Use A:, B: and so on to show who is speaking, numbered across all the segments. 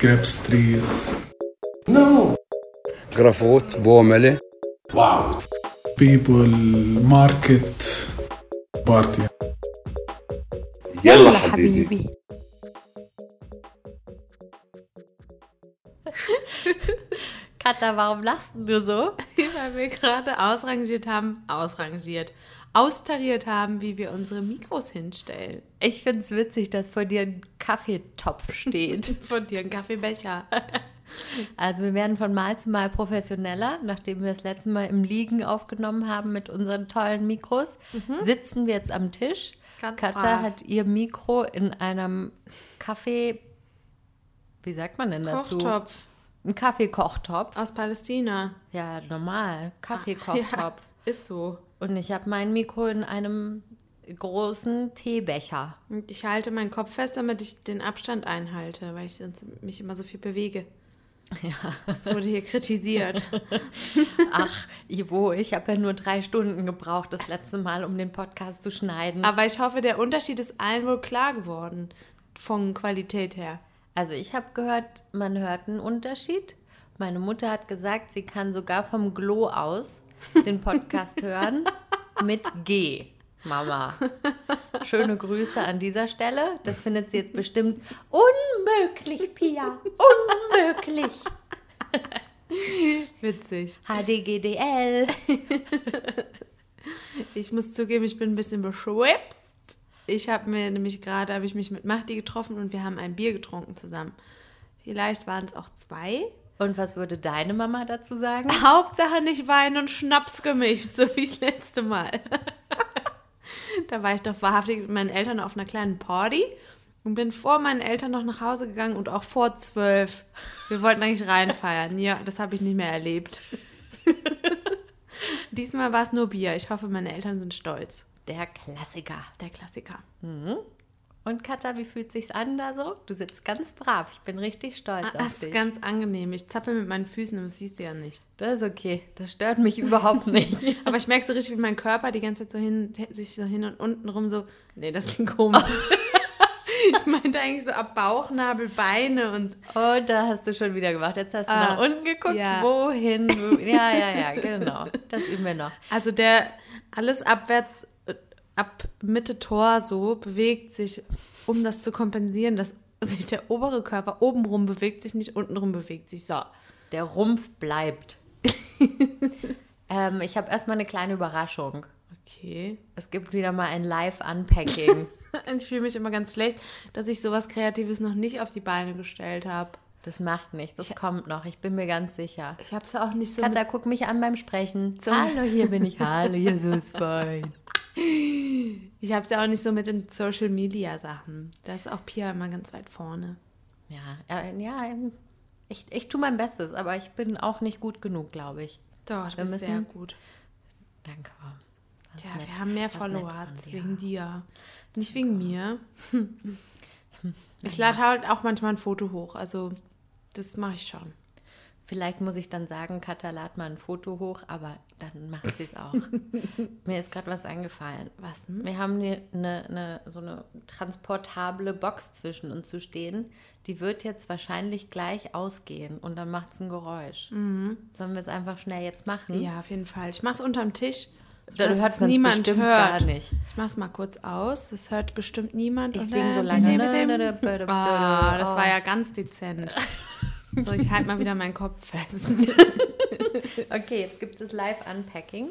A: grapes trees.
B: No.
C: جرافوت بوملة
B: Wow.
A: People, market, party.
B: يلا حبيبي.
D: Katha, warum lachst du so?
E: Weil wir gerade ausrangiert haben, ausrangiert, austariert haben, wie wir unsere Mikros hinstellen.
D: Ich finde es witzig, dass vor dir ein Kaffeetopf steht.
E: Von dir ein Kaffeebecher.
D: Also wir werden von Mal zu Mal professioneller. Nachdem wir das letzte Mal im Liegen aufgenommen haben mit unseren tollen Mikros, sitzen wir jetzt am Tisch.
E: Ganz
D: Katha
E: brav.
D: hat ihr Mikro in einem Kaffee... Wie sagt man denn dazu?
E: Kochtopf
D: Ein Kaffeekochtopf.
E: aus Palästina.
D: Ja, normal. Kaffeekochtopf.
E: Ja, ist so.
D: Und ich habe mein Mikro in einem großen Teebecher.
E: Und ich halte meinen Kopf fest, damit ich den Abstand einhalte, weil ich sonst mich immer so viel bewege.
D: Ja.
E: Das wurde hier kritisiert.
D: Ach, Ivo, ich habe ja nur drei Stunden gebraucht das letzte Mal, um den Podcast zu schneiden.
E: Aber ich hoffe, der Unterschied ist allen wohl klar geworden. Von Qualität her.
D: Also ich habe gehört, man hört einen Unterschied. Meine Mutter hat gesagt, sie kann sogar vom Glo aus den Podcast hören mit G. Mama. Schöne Grüße an dieser Stelle. Das findet sie jetzt bestimmt unmöglich, Pia. Unmöglich.
E: Witzig.
D: HDGDL.
E: Ich muss zugeben, ich bin ein bisschen beschwipst. Ich habe mir nämlich gerade, habe ich mich mit Mahdi getroffen und wir haben ein Bier getrunken zusammen. Vielleicht waren es auch zwei.
D: Und was würde deine Mama dazu sagen?
E: Hauptsache nicht Wein und Schnaps gemischt, so wie das letzte Mal. da war ich doch wahrhaftig mit meinen Eltern auf einer kleinen Party und bin vor meinen Eltern noch nach Hause gegangen und auch vor zwölf. Wir wollten eigentlich reinfeiern. Ja, das habe ich nicht mehr erlebt. Diesmal war es nur Bier. Ich hoffe, meine Eltern sind stolz.
D: Der Klassiker.
E: Der Klassiker.
D: Und Katha, wie fühlt sich's an da so? Du sitzt ganz brav. Ich bin richtig stolz
E: Ah,
D: auf
E: Das ist
D: dich.
E: ganz angenehm. Ich zappel mit meinen Füßen, das siehst du ja nicht.
D: das ist okay. Das stört mich überhaupt nicht.
E: Aber ich merke so richtig, wie mein Körper die ganze Zeit so hin, sich so hin und unten rum so. Nee, das klingt komisch. ich meinte eigentlich so ab Bauchnabel, Beine und.
D: Oh, da hast du schon wieder gemacht. Jetzt hast du
E: Ah,
D: nach unten geguckt.
E: ja.
D: Wohin? Wo- Ja, ja, ja, genau. Das üben wir noch.
E: Also der alles abwärts, ab Mitte Tor so bewegt sich, um das zu kompensieren, dass sich der obere Körper obenrum bewegt sich nicht, untenrum bewegt sich. So.
D: Der Rumpf bleibt. ähm, ich habe erstmal eine kleine Überraschung.
E: Okay.
D: Es gibt wieder mal ein Live-Unpacking.
E: Ich fühle mich immer ganz schlecht, dass ich sowas Kreatives noch nicht auf die Beine gestellt habe.
D: Das macht nichts. Das kommt noch. Ich bin mir ganz sicher.
E: Ich habe es auch nicht so.
D: Katha, guck mich an beim Sprechen. Hallo, hier bin ich. Hallo, hier ist fein.
E: Ich habe es ja auch nicht so mit den Social Media Sachen. Da ist auch Pia immer ganz weit vorne.
D: Ja, äh, ja, ähm, ich, ich tue mein Bestes, aber ich bin auch nicht gut genug, glaube ich.
E: Doch, du
D: Wir
E: bist
D: müssen-
E: sehr gut.
D: Danke.
E: Ja,
D: nett.
E: wir haben mehr Follower wegen dir. Nicht wegen mir. Ich lade halt auch manchmal ein Foto hoch. Also, das mache ich schon.
D: Vielleicht muss ich dann sagen, Katha, lad mal ein Foto hoch, aber dann macht sie es auch. Mir ist gerade was eingefallen.
E: Was?
D: Wir haben eine, eine, so eine transportable Box zwischen uns zu stehen. Die wird jetzt wahrscheinlich gleich ausgehen und dann macht es ein Geräusch. Sollen wir es einfach schnell jetzt machen?
E: Ja, auf jeden Fall. Ich mache es unterm Tisch.
D: Dann
E: dass
D: hört
E: es niemand
D: bestimmt
E: hört.
D: gar nicht.
E: Ich mache es mal kurz aus. Das hört bestimmt niemand.
D: Ich
E: Und
D: sing so lange.
E: Ah, das war ja ganz dezent. So, ich halte mal wieder meinen Kopf fest.
D: Okay, jetzt gibt es Live-Unpacking.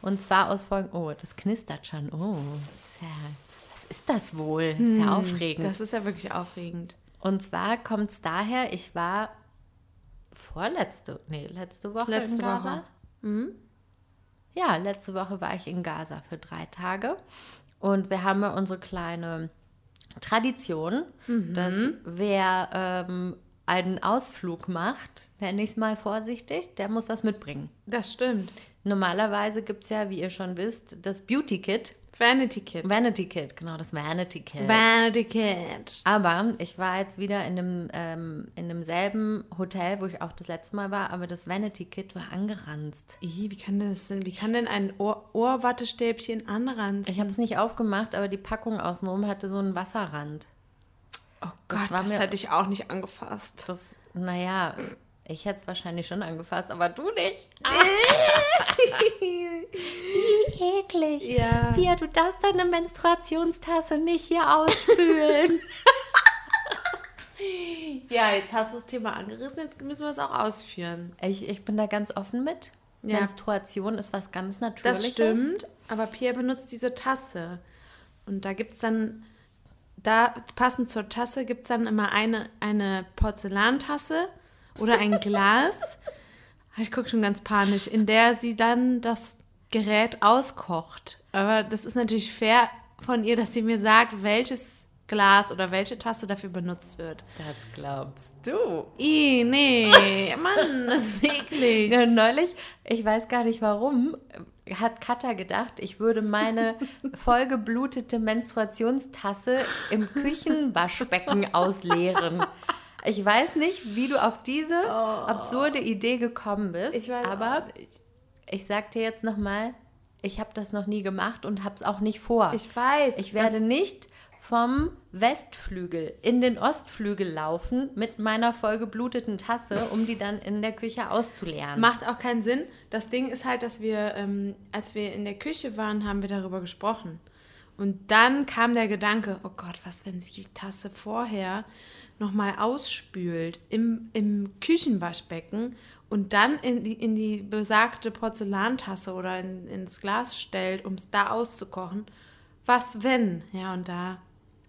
D: Und zwar aus folgendem. Oh, das knistert schon. Oh, ja, was ist das wohl? Ist ja aufregend.
E: Das ist ja wirklich aufregend.
D: Und zwar kommt es daher, ich war vorletzte, nee, letzte Woche
E: Letzte
D: in Gaza.
E: Woche. Mhm.
D: Ja, letzte Woche war ich in Gaza für drei Tage. Und wir haben ja unsere kleine Tradition,
E: Mhm.
D: dass wer ähm, einen Ausflug macht, nenne ich es mal vorsichtig, der muss was mitbringen.
E: Das stimmt.
D: Normalerweise gibt es ja, wie ihr schon wisst, das Beauty Kit.
E: Vanity Kid.
D: Vanity Kit, genau, das Vanity Kit.
E: Vanity Kid.
D: Aber ich war jetzt wieder in dem, ähm, in demselben Hotel, wo ich auch das letzte Mal war, aber das Vanity Kit war angeranzt.
E: Wie kann das denn? Wie kann denn ein Ohr Ohrwattestäbchen anranzen?
D: Ich habe es nicht aufgemacht, aber die Packung außenrum hatte so einen Wasserrand.
E: Oh
D: Das
E: Gott,
D: war
E: das,
D: mir-
E: hätte ich auch nicht angefasst.
D: Das, naja, ich hätte es wahrscheinlich schon angefasst, aber du nicht. Eklig.
E: Ja.
D: Pia, du darfst deine Menstruationstasse nicht hier ausspülen.
E: Ja, jetzt hast du das Thema angerissen, jetzt müssen wir es auch ausführen.
D: ich, ich bin da ganz offen mit.
E: Ja.
D: Menstruation ist was ganz
E: Das
D: Natürliches.
E: stimmt, aber Pierre benutzt diese Tasse. Und da gibt es dann, da passend zur Tasse gibt es dann immer eine, eine Porzellantasse oder ein Glas. ich gucke schon ganz panisch, in der sie dann das Gerät auskocht. Aber das ist natürlich fair von ihr, dass sie mir sagt, welches Glas oder welche Tasse dafür benutzt wird.
D: Das glaubst du.
E: Ih, nee, Mann, das ist eklig.
D: Ja, neulich, ich weiß gar nicht warum, hat Katha gedacht, ich würde meine vollgeblutete Menstruationstasse im Küchenwaschbecken ausleeren. Ich weiß nicht, wie du auf diese absurde Idee gekommen bist,
E: Oh. Ich weiß
D: aber ich sag dir jetzt nochmal, ich habe das noch nie gemacht und habe es auch nicht vor.
E: Ich weiß.
D: Ich werde nicht vom Westflügel in den Ostflügel laufen mit meiner vollgebluteten Tasse, um die dann in der Küche auszuleeren.
E: Macht auch keinen Sinn. Das Ding ist halt, dass wir, ähm, als wir in der Küche waren, haben wir darüber gesprochen. Und dann kam der Gedanke, oh Gott, was, wenn sich die Tasse vorher nochmal ausspült im, im Küchenwaschbecken und dann in die, in die besagte Porzellantasse oder in, ins Glas stellt, um es da auszukochen. Was, wenn? Ja, und da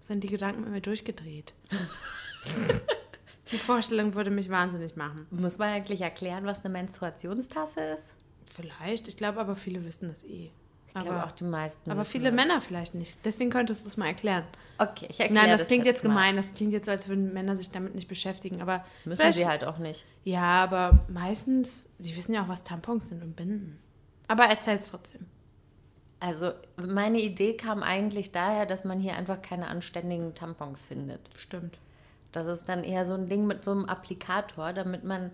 E: sind die Gedanken mit mir durchgedreht. die Vorstellung würde mich wahnsinnig machen.
D: Muss man eigentlich erklären, was eine Menstruationstasse ist?
E: Vielleicht, ich glaube aber viele wissen das eh.
D: Ich glaube auch die meisten.
E: aber viele
D: das.
E: Männer vielleicht nicht. Deswegen könntest du es mal erklären.
D: Okay, ich erkläre
E: Nein, das, klingt jetzt
D: mal.
E: gemein. Das klingt jetzt so, als würden Männer sich damit nicht beschäftigen. Aber
D: Müssen sie halt auch nicht.
E: Ja, aber meistens, die wissen ja auch, was Tampons sind und Binden. Aber erzähl's trotzdem.
D: Also meine Idee kam eigentlich daher, dass man hier einfach keine anständigen Tampons findet.
E: Stimmt.
D: Das ist dann eher so ein Ding mit so einem Applikator, damit man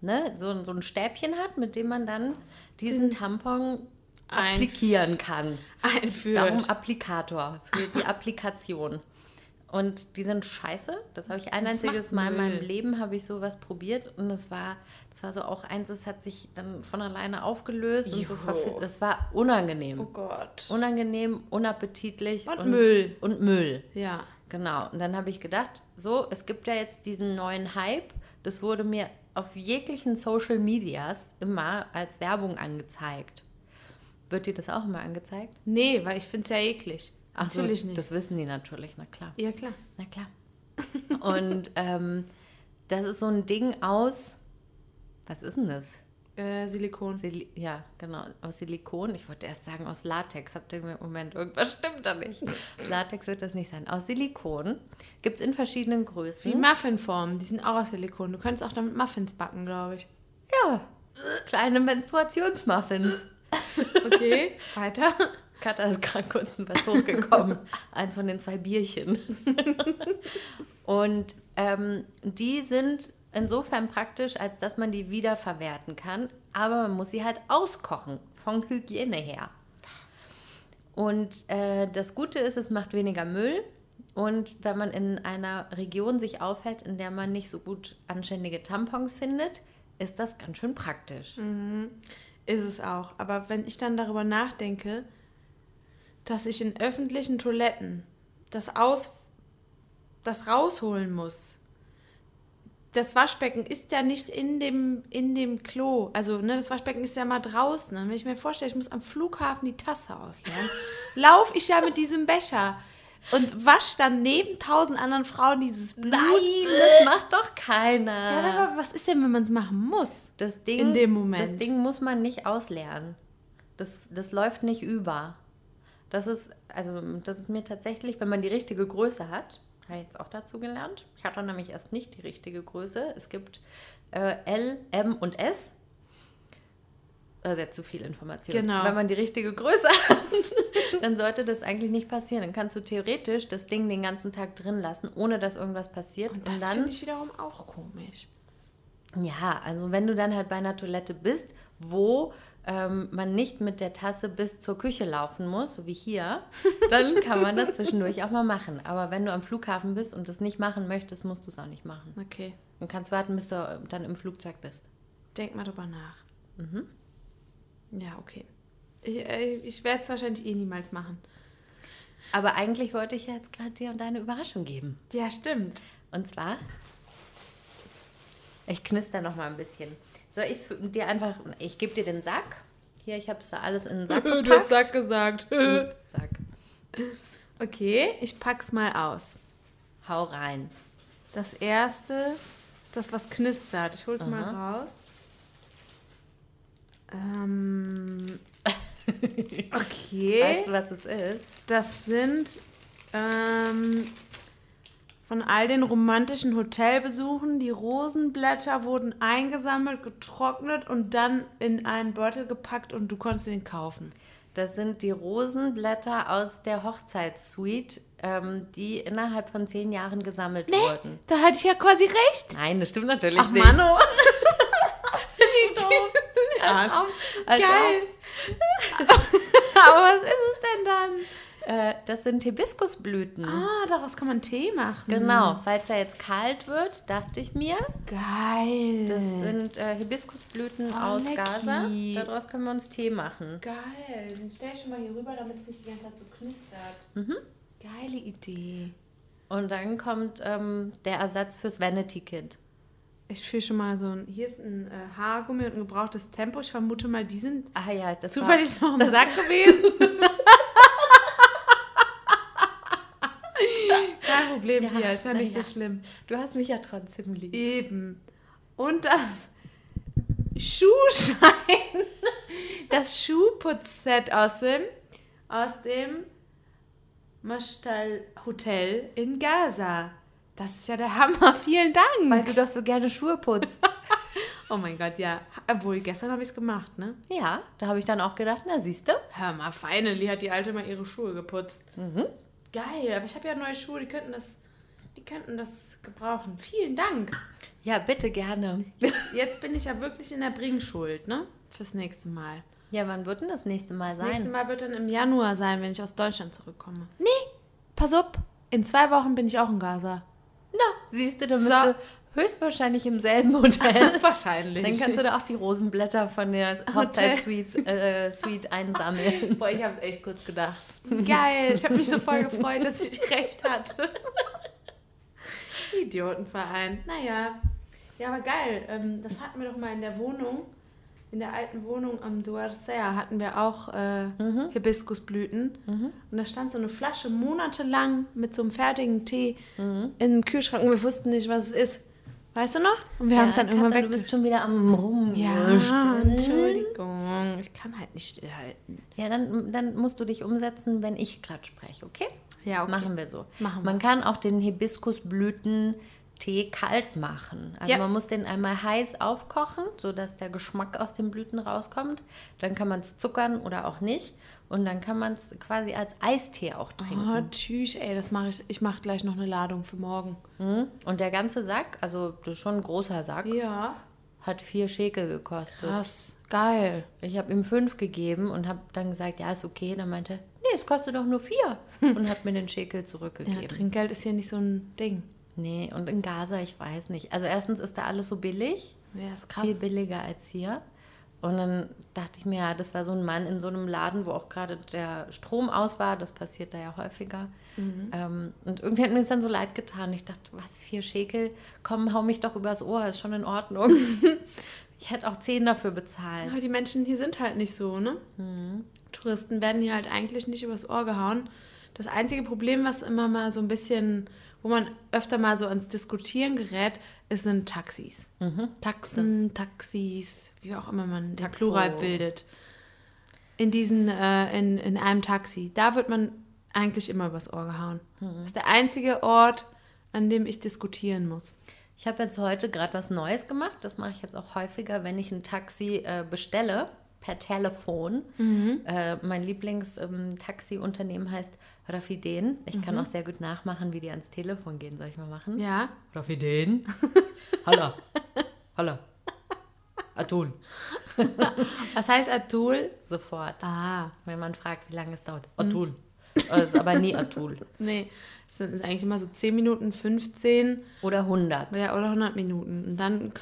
D: ne, so, so ein Stäbchen hat, mit dem man dann diesen Tampon
E: Einf-
D: applikieren kann.
E: Einführt.
D: Darum Applikator für die Applikation. Und die sind scheiße. Das habe ich ein
E: Das
D: einziges Mal in meinem Leben habe ich sowas probiert und das war, das war so auch eins, das hat sich dann von alleine aufgelöst und so
E: Jo.
D: verfisst. Das war unangenehm.
E: oh Gott.
D: Unangenehm, unappetitlich
E: Und Müll.
D: Und Müll.
E: Ja.
D: Genau. Und dann habe ich gedacht, so, es gibt ja jetzt diesen neuen Hype. Das wurde mir auf jeglichen Social Medias immer als Werbung angezeigt. Wird dir das auch immer angezeigt?
E: Nee, weil ich finde es ja eklig.
D: Ach so,
E: Natürlich nicht.
D: Das wissen die natürlich, na klar.
E: ja, klar.
D: Na klar. Und ähm, das ist so ein Ding aus, was ist denn das?
E: Äh, Silikon.
D: Sili ja, genau, aus Silikon. Ich wollte erst sagen aus Latex. Habt ihr im Moment, irgendwas stimmt da nicht. Aus Latex wird das nicht sein. Aus Silikon. Gibt es in verschiedenen
E: Wie
D: Größen.
E: Muffinformen, die sind auch aus Silikon. Du könntest auch damit Muffins backen, glaube ich.
D: Ja, kleine Menstruationsmuffins.
E: Okay, weiter.
D: Katha ist gerade kurz was hochgekommen. Eins von den zwei Bierchen. Und ähm, die sind insofern praktisch, als dass man die wiederverwerten kann, aber man muss sie halt auskochen, von Hygiene her. Und äh, das Gute ist, es macht weniger Müll. Und wenn man in einer Region sich aufhält, in der man nicht so gut anständige Tampons findet, ist das ganz schön praktisch.
E: Ist es auch. Aber wenn ich dann darüber nachdenke, dass ich in öffentlichen Toiletten das aus das rausholen muss. Das Waschbecken ist ja nicht in dem, in dem Klo. Also, ne, das Waschbecken ist ja mal draußen. Und wenn ich mir vorstelle, ich muss am Flughafen die Tasse ausleeren, laufe ich ja mit diesem Becher und wasche dann neben tausend anderen Frauen dieses Blut.
D: Nein, das macht doch keiner.
E: Ja, aber was ist denn, wenn man es machen muss?
D: Das Ding,
E: In dem Moment.
D: Das Ding muss man nicht ausleeren. Das, das läuft nicht über. Das ist, also, das ist mir tatsächlich, wenn man die richtige Größe hat, habe ich jetzt auch dazu gelernt. Ich hatte nämlich erst nicht die richtige Größe. Es gibt äh, L, M und S. Das ist jetzt zu viel Information.
E: Genau.
D: Wenn man die richtige Größe hat, dann sollte das eigentlich nicht passieren. Dann kannst du theoretisch das Ding den ganzen Tag drin lassen, ohne dass irgendwas passiert.
E: Und das finde ich wiederum auch komisch.
D: ja, also wenn du dann halt bei einer Toilette bist, wo ähm, man nicht mit der Tasse bis zur Küche laufen muss, so wie hier, dann kann man das zwischendurch auch mal machen. Aber wenn du am Flughafen bist und das nicht machen möchtest, musst du es auch nicht machen.
E: Okay.
D: Du kannst warten, bis du äh, dann im Flugzeug bist.
E: Denk mal drüber nach. Ja, okay. Ich, äh, ich werde es wahrscheinlich eh niemals machen.
D: Aber eigentlich wollte ich jetzt gerade dir und deine Überraschung geben.
E: Ja, stimmt.
D: Und zwar, ich knister noch mal ein bisschen. Soll ich dir einfach, ich gebe dir den Sack. Hier, ich habe es da alles in den Sack gepackt.
E: Sack gesagt.
D: Sack.
E: okay, ich pack's mal aus.
D: Hau rein.
E: Das erste ist das, was knistert. Ich hol's mal raus. Ähm, okay.
D: Weißt du, was es ist?
E: Das sind ähm, von all den romantischen Hotelbesuchen. Die Rosenblätter wurden eingesammelt, getrocknet und dann in einen Beutel gepackt und du konntest ihn kaufen.
D: Das sind die Rosenblätter aus der Hochzeitssuite, ähm, die innerhalb von zehn Jahren gesammelt wurden.
E: Da hatte ich ja quasi recht.
D: Nein, das stimmt natürlich
E: Ach,
D: nicht.
E: Mano.
D: Als
E: Arsch.
D: ob- als
E: Geil. Aber was ist es denn dann?
D: Äh, das sind Hibiskusblüten.
E: Ah, daraus kann man Tee machen.
D: Genau, falls er jetzt kalt wird, dachte ich mir,
E: Geil.
D: das sind äh, Hibiskusblüten
E: Oh,
D: aus
E: lecki.
D: Gaza. Daraus können wir uns Tee machen.
E: Geil. Den stell ich schon mal hier rüber, damit es nicht die ganze Zeit so knistert.
D: Mhm.
E: Geile Idee.
D: Und dann kommt ähm, der Ersatz fürs Vanity Kit.
E: Ich fühle schon mal so ein. Hier ist ein äh, Haargummi und ein gebrauchtes Tempo. Ich vermute mal, die sind
D: Ah ja, das
E: zufällig noch im Sack gewesen. Kein Problem
D: Ja,
E: hier, ist ja nicht so schlimm.
D: Du hast mich ja trotzdem lieb.
E: Eben. Und das Schuhschein. Das Schuhputzset aus dem, aus dem Mashtal Hotel in Gaza. Das ist ja der Hammer. Vielen
D: Weil
E: Dank.
D: du doch so gerne Schuhe putzt.
E: Oh mein Gott, ja. Obwohl, gestern habe ich es gemacht, ne?
D: ja, da habe ich dann auch gedacht, na siehst du.
E: Hör mal, finally hat die Alte mal ihre Schuhe geputzt.
D: Mhm.
E: Geil, aber ich habe ja neue Schuhe, die könnten das, die könnten das gebrauchen. Vielen Dank.
D: Ja, bitte gerne.
E: Jetzt bin ich ja wirklich in der Bringschuld, ne? Fürs nächste Mal.
D: Ja, wann wird denn das nächste Mal
E: Das nächste
D: sein?
E: Mal wird dann im Januar sein, wenn ich aus Deutschland zurückkomme.
D: Nee, pass auf.
E: In zwei Wochen bin ich auch in Gaza.
D: Na, siehst du, dann
E: So.
D: bist du höchstgewahrscheinlich im selben Hotel.
E: Wahrscheinlich.
D: Dann kannst du da auch die Rosenblätter von der Hochzeitssuite äh, Suite einsammeln.
E: Boah, ich habe es echt kurz gedacht. Geil, ich habe mich so voll gefreut, dass ich recht hatte. Idiotenverein. Naja. Ja, aber geil. Ähm, das hatten wir doch mal in der Wohnung. In der alten Wohnung am Duarcea hatten wir auch äh, Hibiskusblüten. Und da stand so eine Flasche monatelang mit so einem fertigen Tee im Kühlschrank und wir wussten nicht, was es ist. Weißt du noch? Und wir haben es dann irgendwann weg.
D: Du bist schon wieder am Rum.
E: Ja, Entschuldigung. Ich kann halt nicht stillhalten.
D: Ja, dann, dann musst du dich umsetzen, wenn ich gerade spreche, okay?
E: Ja, okay.
D: Machen wir so.
E: Machen
D: Man
E: wir.
D: kann auch den Hibiskusblütentee kalt machen. Also
E: Ja.
D: man muss den einmal heiß aufkochen, sodass der Geschmack aus den Blüten rauskommt. Dann kann man es zuckern oder auch nicht. Und dann kann man es quasi als Eistee auch
E: Oh,
D: trinken.
E: tschüss, ey, das mache ich. Ich mache gleich noch eine Ladung für morgen.
D: Mhm. Und der ganze Sack, also das ist schon ein großer Sack,
E: Ja.
D: hat vier Schekel gekostet.
E: Krass. Geil.
D: Ich habe ihm fünf gegeben und habe dann gesagt, ja, ist okay. Dann meinte er, nee, es kostet doch nur vier. und hat mir den Schekel
E: Ja,
D: zurückgegeben.
E: Trinkgeld ist hier nicht so ein Ding.
D: Nee, und in Gaza, ich weiß nicht. Also erstens ist da alles so billig,
E: Ja, ist
D: viel billiger als hier. Und dann dachte ich mir, ja, das war so ein Mann in so einem Laden, wo auch gerade der Strom aus war. Das passiert da ja häufiger. Ähm, und irgendwie hat mir das dann so leid getan. Ich dachte, was, vier Schekel? Komm, hau mich doch übers Ohr, ist schon in Ordnung. ich hätte auch zehn dafür bezahlt.
E: Aber die Menschen hier sind halt nicht so, ne? Touristen werden hier halt eigentlich nicht übers Ohr gehauen. Das einzige Problem, was immer mal so ein bisschen, wo man öfter mal so ans Diskutieren gerät, ist sind Taxis. Taxen, Taxis, wie auch immer man den
D: Taxo.
E: Plural bildet. In diesen, äh, in, in einem Taxi. Da wird man eigentlich immer übers Ohr gehauen. Das ist der einzige Ort, an dem ich diskutieren muss.
D: Ich habe jetzt heute gerade was Neues gemacht. Das mache ich jetzt auch häufiger, wenn ich ein Taxi äh, bestelle per Telefon. Äh, mein Lieblings-Taxi-Unternehmen heißt Rafiden. Ich kann auch sehr gut nachmachen, wie die ans Telefon gehen. Soll ich mal machen?
E: Ja.
D: Rafiden. Hallo. Hallo. Atul.
E: Was heißt Atul?
D: Sofort.
E: Ah,
D: Wenn man fragt, wie lange es dauert. Atul. Es ist aber nie Atul.
E: nee. Es sind eigentlich immer so 10 Minuten, 15
D: Oder 100.
E: ja, oder 100 Minuten. Und dann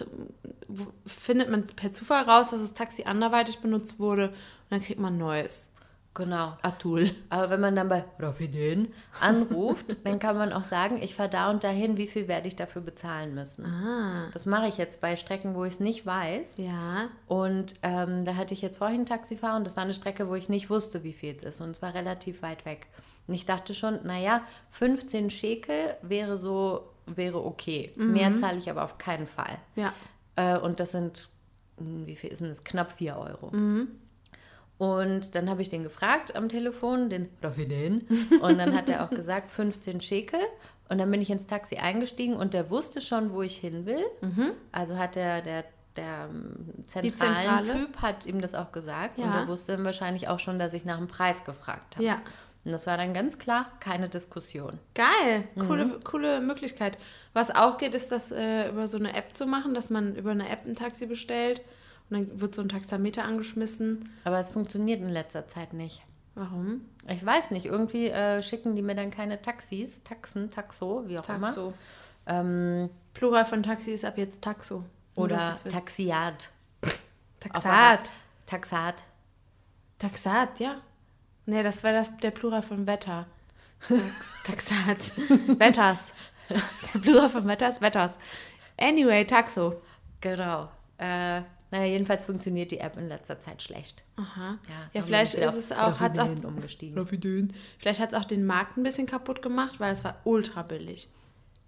E: findet man per Zufall raus, dass das Taxi anderweitig benutzt wurde. Und dann kriegt man neues.
D: Genau.
E: Atul.
D: Aber wenn man dann bei Rafidin anruft, dann kann man auch sagen, ich fahre da und dahin, wie viel werde ich dafür bezahlen müssen.
E: Ah.
D: Das mache ich jetzt bei Strecken, wo ich es nicht weiß.
E: Ja.
D: Und ähm, da hatte ich jetzt vorhin einen Taxifahrer und das war eine Strecke, wo ich nicht wusste, wie viel es ist. Und es war relativ weit weg. Und ich dachte schon, naja, 15 Schekel wäre so, wäre okay. Mehr zahle ich aber auf keinen Fall.
E: Ja.
D: Äh, und das sind, hm, wie viel ist denn das? Knapp 4 Euro. Und dann habe ich den gefragt am Telefon, den Rafidin. Und dann hat er auch gesagt, 15 Schekel. Und dann bin ich ins Taxi eingestiegen und der wusste schon, wo ich hin will. Also hat der, der, der ähm, zentralen
E: Zentrale?
D: Typ hat ihm das auch gesagt. Und
E: Ja.
D: er wusste wahrscheinlich auch schon, dass ich nach dem Preis gefragt habe.
E: Ja.
D: Und das war dann ganz klar keine Diskussion.
E: Geil, coole, coole Möglichkeit. Was auch geht, ist das äh, über so eine App zu machen, dass man über eine App ein Taxi bestellt und dann wird so ein Taxameter angeschmissen.
D: Aber es funktioniert in letzter Zeit nicht.
E: Warum?
D: Ich weiß nicht, irgendwie äh, schicken die mir dann keine Taxis, Taxen, Taxo, wie auch immer.
E: Taxo.
D: Ähm,
E: Plural von Taxi ist ab jetzt Taxo.
D: Oder. Taxiat.
E: Taxat.
D: Taxat.
E: Taxat, ja. Nee, das war das, der Plural von Wetter. Tax, Taxat. Wetters. Der Plural von Wetters, Wetters. Anyway, Taxo.
D: Genau. Äh, naja, jedenfalls funktioniert die App in letzter Zeit schlecht.
E: Aha.
D: Ja,
E: Ja, vielleicht ist es
D: auf
E: auch, hat auch,
D: umgestiegen.
E: Vielleicht hat es auch den Markt ein bisschen kaputt gemacht, weil es war ultra billig.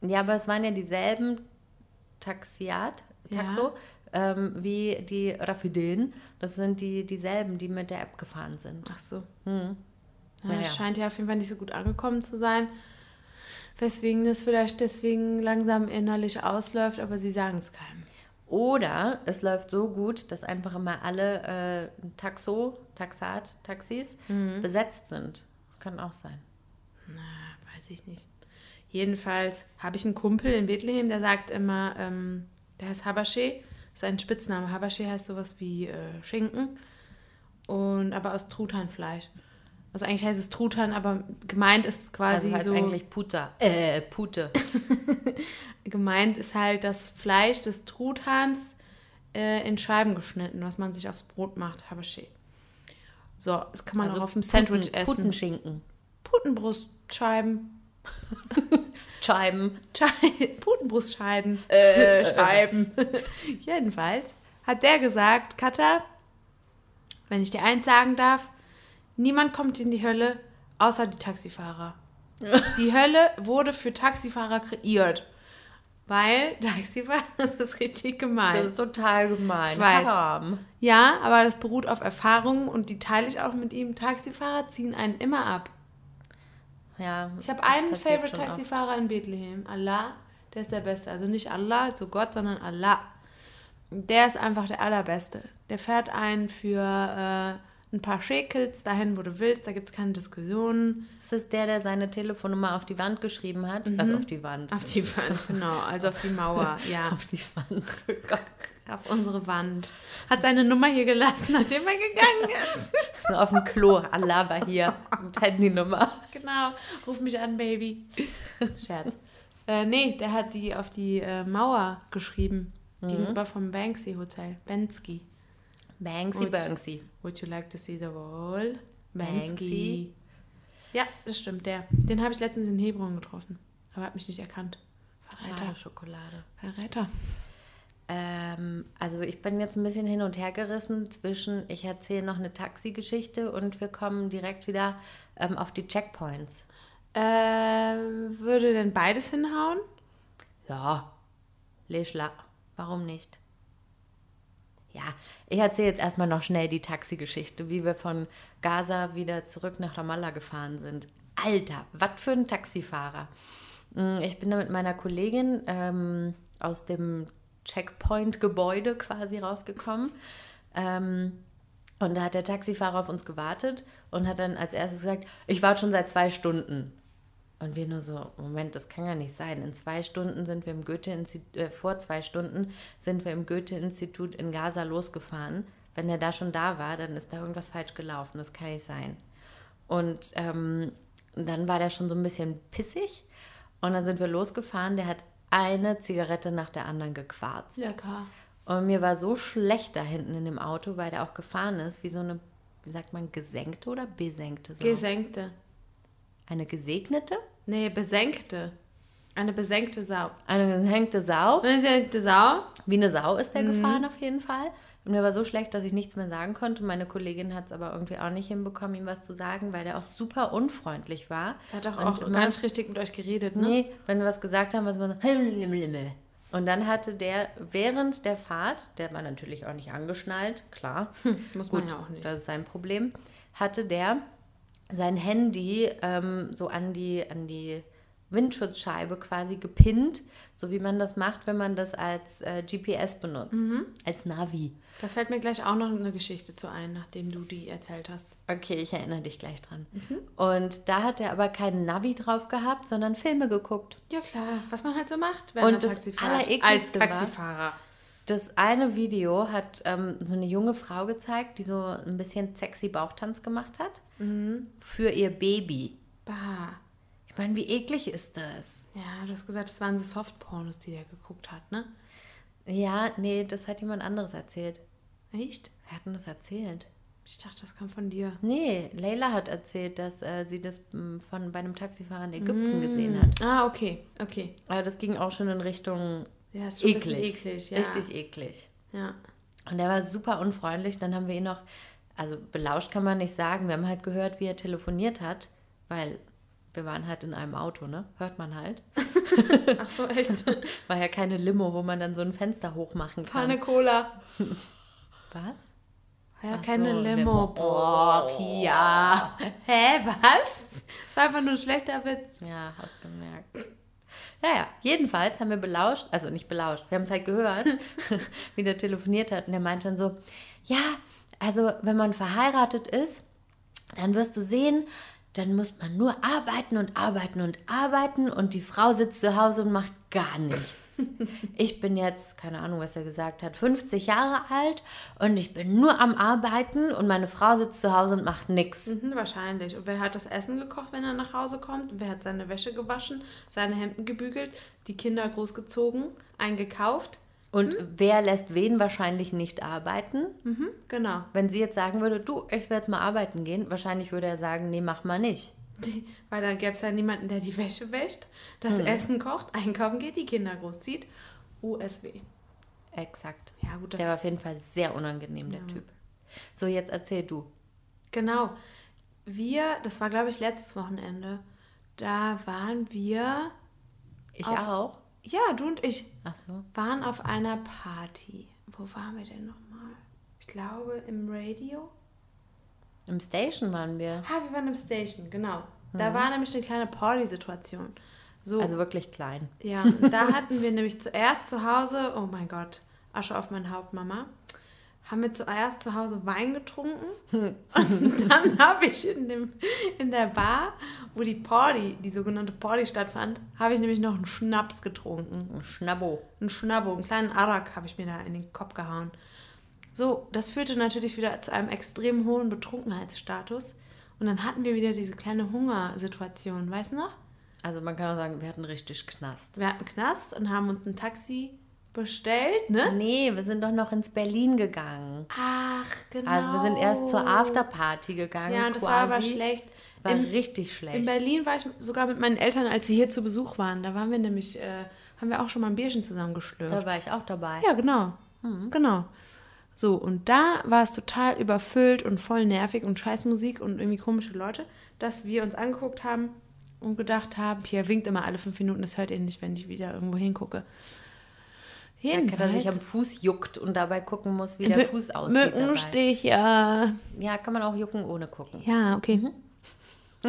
D: Ja, aber es waren ja dieselben Taxiat,
E: Ja.
D: Ähm, wie die Rafidin. Das sind die dieselben, die mit der App gefahren sind.
E: Ach so.
D: Hm.
E: Ja,
D: Naja.
E: es scheint ja auf jeden Fall nicht so gut angekommen zu sein. Weswegen es vielleicht deswegen langsam innerlich ausläuft, aber sie sagen es keinem.
D: Oder es läuft so gut, dass einfach immer alle äh, Taxo, Taxat, Taxis
E: Mhm.
D: besetzt sind. Das kann auch sein.
E: Na, weiß ich nicht. Jedenfalls habe ich einen Kumpel in Bethlehem, der sagt immer, ähm, der heißt Habashi, ist ein Spitzname. Habashi heißt sowas wie äh, Schinken, und aber aus Truthahnfleisch. Also eigentlich heißt es Truthahn, aber gemeint ist quasi
D: Also heißt
E: so.
D: eigentlich Puta. Äh, Pute.
E: Gemeint ist halt das Fleisch des Truthahns äh, in Scheiben geschnitten, was man sich aufs Brot macht, Habashi. So, das kann man auch auf dem Sandwich
D: Puten,
E: essen.
D: Putenschinken.
E: Putenbrustscheiben.
D: Scheiben.
E: Schei- Putenbrustscheiben. Äh, Scheiben. Jedenfalls hat der gesagt, Katha, wenn ich dir eins sagen darf, niemand kommt in die Hölle, außer die Taxifahrer. Die Hölle wurde für Taxifahrer kreiert. Weil Taxifahrer, das ist richtig gemein.
D: Das ist total gemein.
E: Ich weiß.
D: Haram.
E: Ja, aber das beruht auf Erfahrungen und die teile ich auch mit ihm. Taxifahrer ziehen einen immer ab.
D: Ja,
E: Ich habe einen Favorite
D: oft.
E: Taxifahrer in Bethlehem. Allah, der ist der Beste. Also nicht Allah, so Gott, sondern Allah. Der ist einfach der Allerbeste. Der fährt einen für äh, ein paar Schäkels dahin, wo du willst. Da gibt es keine Diskussionen.
D: Ist das der, der seine Telefonnummer auf die Wand geschrieben hat? Also auf die Wand.
E: Mhm. Auf die Wand, genau. Also auf die Mauer, ja.
D: Auf die Wand. Oh.
E: Auf unsere Wand. Hat seine Nummer hier gelassen, nachdem er gegangen ist.
D: So auf dem Klo. Allah war hier. Und Handynummer.
E: Genau. Ruf mich an, Baby. Scherz. Äh, nee, der hat die auf die äh, Mauer geschrieben. Gegenüber vom Banksy Hotel. Bensky.
D: Banksy
E: Und-
D: Banksy.
E: Would you like to see the wall?
D: Banksy.
E: Ja, das stimmt, der. Den habe ich letztens in Hebron getroffen. Aber hat mich nicht erkannt. Verräter.
D: Schade Schokolade.
E: Verräter.
D: Ähm, also ich bin jetzt ein bisschen hin und her gerissen zwischen, ich erzähle noch eine Taxi-Geschichte und wir kommen direkt wieder ähm, auf die Checkpoints.
E: Äh, würde denn beides hinhauen?
D: Ja, Leschla, warum nicht? Ja, ich erzähle jetzt erstmal noch schnell die Taxi-Geschichte, wie wir von Gaza wieder zurück nach Ramallah gefahren sind. Alter, was für ein Taxifahrer. Mm, Ich bin da mit meiner Kollegin ähm, aus dem Checkpoint-Gebäude quasi rausgekommen. Ähm, und da hat der Taxifahrer auf uns gewartet und hat dann als erstes gesagt, ich warte schon seit zwei Stunden. Und wir nur so, Moment, das kann ja nicht sein. In zwei Stunden sind wir im Goethe-Institut, äh, vor zwei Stunden sind wir im Goethe-Institut in Gaza losgefahren. Wenn er da schon da war, dann ist da irgendwas falsch gelaufen. Das kann nicht sein. Und ähm, dann war der schon so ein bisschen pissig. Und dann sind wir losgefahren. Der hat eine Zigarette nach der anderen gequarzt.
E: Ja, klar.
D: Und mir war so schlecht da hinten in dem Auto, weil der auch gefahren ist, wie so eine, wie sagt man, gesenkte oder besenkte Sau?
E: Gesenkte.
D: Eine gesegnete?
E: Nee, besenkte. Eine besenkte Sau.
D: Eine gesenkte Sau.
E: Eine besenkte Sau?
D: Wie eine Sau ist der gefahren auf jeden Fall. Und mir war so schlecht, dass ich nichts mehr sagen konnte. Meine Kollegin hat es aber irgendwie auch nicht hinbekommen, ihm was zu sagen, weil der auch super unfreundlich war.
E: Der hat
D: Und
E: auch
D: immer-
E: gar nicht richtig mit euch geredet, ne?
D: Nee, wenn wir was gesagt haben, was war so. Und dann hatte der während der Fahrt, der war natürlich auch nicht angeschnallt, klar.
E: Muss
D: Gut,
E: man ja auch nicht.
D: das ist sein Problem. Hatte der sein Handy ähm, so an die, an die Windschutzscheibe quasi gepinnt, so wie man das macht, wenn man das als äh, GPS benutzt,
E: Mhm.
D: als Navi.
E: Da fällt mir gleich auch noch eine Geschichte zu ein, nachdem du die erzählt hast.
D: Okay, ich erinnere dich gleich dran.
E: Mhm.
D: Und da hat er aber keinen Navi drauf gehabt, sondern Filme geguckt.
E: Ja, klar. Was man halt so macht, wenn
D: Und
E: man
D: das
E: Taxi fährt.
D: Allerekligste
E: Als
D: war-
E: Taxifahrer.
D: Das eine Video hat ähm, so eine junge Frau gezeigt, die so ein bisschen sexy Bauchtanz gemacht hat
E: Mhm.
D: für ihr Baby.
E: Bah.
D: Ich meine, wie eklig ist das?
E: Ja, du hast gesagt, es waren so Softpornos, die der geguckt hat, ne?
D: Ja, nee, das hat jemand anderes erzählt.
E: Echt?
D: Wer hat denn das erzählt?
E: Ich dachte, das kam von dir.
D: Nee, Leila hat erzählt, dass äh, sie das m, von bei einem Taxifahrer in Ägypten gesehen hat.
E: Ah, okay, okay.
D: Aber das ging auch schon in Richtung
E: Ja, ist schon
D: eklig.
E: eklig, ja.
D: Richtig eklig.
E: Ja.
D: Und er war super unfreundlich. Dann haben wir ihn noch, also belauscht kann man nicht sagen. Wir haben halt gehört, wie er telefoniert hat, weil wir waren halt in einem Auto, ne? Hört man halt.
E: Ach so, echt?
D: War ja keine Limo, wo man dann so ein Fenster hochmachen kann.
E: Pane Cola.
D: Was?
E: Ja,
D: Ach
E: keine
D: so,
E: Limo.
D: Limo.
E: Boah, Pia. Hä, was? Das war einfach nur ein schlechter Witz.
D: Ja, hast gemerkt. Naja, jedenfalls haben wir belauscht, also nicht belauscht, wir haben es halt gehört, wie der telefoniert hat. Und der meinte dann so, ja, also wenn man verheiratet ist, dann wirst du sehen, dann muss man nur arbeiten und arbeiten und arbeiten und die Frau sitzt zu Hause und macht gar nichts. Ich bin jetzt, keine Ahnung, was er gesagt hat, 50 Jahre alt und ich bin nur am Arbeiten und meine Frau sitzt zu Hause und macht nichts.
E: Mhm, wahrscheinlich. Und wer hat das Essen gekocht, wenn er nach Hause kommt? Und wer hat seine Wäsche gewaschen, seine Hemden gebügelt, die Kinder großgezogen, eingekauft?
D: Und wer lässt wen wahrscheinlich nicht arbeiten?
E: Mhm, genau.
D: Wenn sie jetzt sagen würde, du, ich will jetzt mal arbeiten gehen, wahrscheinlich würde er sagen, nee, mach mal nicht.
E: Die, weil dann gäbe es ja niemanden, der die Wäsche wäscht, das Essen kocht, einkaufen geht, die Kinder großzieht. USW.
D: Exakt.
E: Ja, gut,
D: Der war auf jeden Fall sehr unangenehm, der Typ. So, jetzt erzähl du.
E: Genau. Wir, das war glaube ich letztes Wochenende, da waren wir,
D: Ich
E: Auf-
D: auch.
E: ja, du und ich,
D: Ach so.
E: waren auf einer Party. Wo waren wir denn nochmal? Ich glaube im Radio.
D: Im Station waren wir.
E: Ah, wir waren im Station, genau. Da war nämlich eine kleine Party-Situation. So,
D: Also wirklich klein.
E: ja, da hatten wir nämlich zuerst zu Hause, oh mein Gott, Asche auf mein Haupt, Mama. Haben wir zuerst zu Hause Wein getrunken und dann habe ich in, dem, in der Bar, wo die Party, die sogenannte Party stattfand, habe ich nämlich noch einen Schnaps getrunken.
D: Ein Schnabbo.
E: Einen Schnabbo, einen kleinen Arak habe ich mir da in den Kopf gehauen. So, das führte natürlich wieder zu einem extrem hohen Betrunkenheitsstatus. Und dann hatten wir wieder diese kleine Hungersituation, weißt du noch?
D: Also man kann auch sagen, wir hatten richtig Knast.
E: Wir hatten Knast und haben uns ein Taxi bestellt, ne?
D: Nee, wir sind doch noch ins Berlin gegangen.
E: Ach, genau.
D: Also wir sind erst zur Afterparty gegangen.
E: Ja, und das
D: quasi.
E: war aber schlecht.
D: Das war
E: In-
D: richtig
E: In
D: schlecht.
E: Berlin war ich sogar mit meinen Eltern, als sie hier zu Besuch waren. Da waren wir nämlich, äh, haben wir auch schon mal ein Bierchen zusammen geschlürft.
D: Da war ich auch dabei.
E: Ja, genau. Genau. So, und da war es total überfüllt und voll nervig und Scheißmusik und irgendwie komische Leute, dass wir uns angeguckt haben und gedacht haben, Pierre winkt immer alle fünf Minuten, das hört ihr nicht, wenn ich wieder irgendwo hingucke.
D: Ja, dass sich am
E: Jedenfalls,
D: Fuß juckt und dabei gucken muss, wie der Fuß aussieht.
E: Mückenstich, ja.
D: Ja, kann man auch jucken ohne gucken.
E: Ja, okay.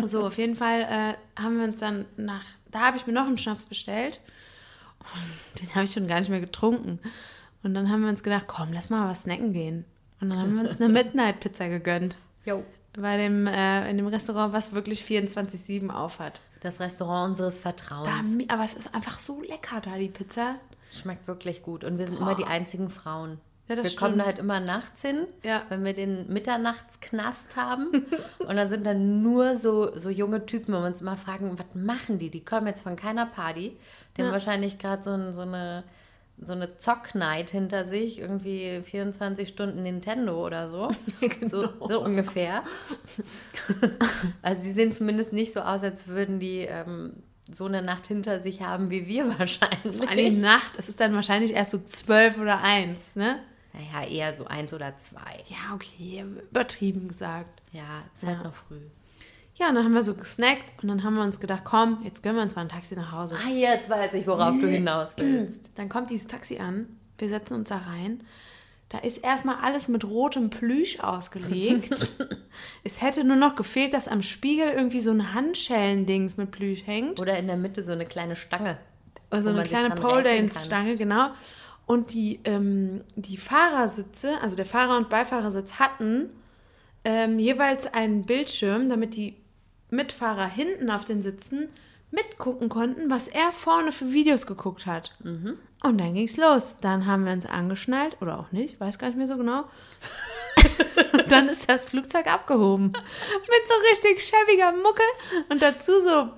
E: So, auf jeden Fall äh, haben wir uns dann nach, da habe ich mir noch einen Schnaps bestellt den habe ich schon gar nicht mehr getrunken. Und dann haben wir uns gedacht, komm, lass mal was snacken gehen. Und dann haben wir uns eine Midnight-Pizza gegönnt.
D: Jo.
E: Bei dem, äh, in dem Restaurant, was wirklich 24-7 auf hat.
D: Das Restaurant unseres
E: Da,
D: Vertrauens.
E: mi- aber es ist einfach so lecker da, die Pizza.
D: Schmeckt wirklich gut. Und wir sind immer die einzigen Frauen.
E: Ja, das
D: wir kommen
E: stimmt.
D: da halt immer nachts hin,
E: Ja.
D: wenn wir den Mitternachtsknast haben. und dann sind dann nur so, so junge Typen, wo wir uns immer fragen, was machen die? Die kommen jetzt von keiner Party. Die haben wahrscheinlich gerade so, ein- so eine, so eine Zock-Night hinter sich, irgendwie 24 Stunden Nintendo oder so. so,
E: Genau.
D: so ungefähr. also die sehen zumindest nicht so aus, als würden die ähm, so eine Nacht hinter sich haben wie wir wahrscheinlich.
E: Eine Nacht, es ist dann wahrscheinlich erst so zwölf oder eins, ne?
D: Naja, eher so eins oder zwei.
E: Ja, okay, übertrieben gesagt.
D: Ja, ist halt
E: Ja.
D: noch früh.
E: Ja, und dann haben wir so gesnackt und dann haben wir uns gedacht, komm, jetzt gönnen wir uns mal ein Taxi nach Hause.
D: Ah, jetzt weiß ich, worauf du hinaus willst.
E: Dann kommt dieses Taxi an, wir setzen uns da rein. Da ist erstmal alles mit rotem Plüsch ausgelegt. es hätte nur noch gefehlt, dass am Spiegel irgendwie so ein Handschellendings mit Plüsch hängt.
D: Oder in der Mitte so eine kleine Stange.
E: Also
D: wo
E: eine kleine Pole
D: räkeln
E: Dance
D: kann.
E: Stange, genau. Und die, ähm, die Fahrersitze, also der Fahrer- und Beifahrersitz hatten ähm, jeweils einen Bildschirm, damit die Mitfahrer hinten auf den Sitzen mitgucken konnten, was er vorne für Videos geguckt hat.
D: Mhm.
E: Und dann ging's los. Dann haben wir uns angeschnallt, oder auch nicht, weiß gar nicht mehr so genau. und dann ist das Flugzeug abgehoben. Mit so richtig schäbiger Mucke und dazu so,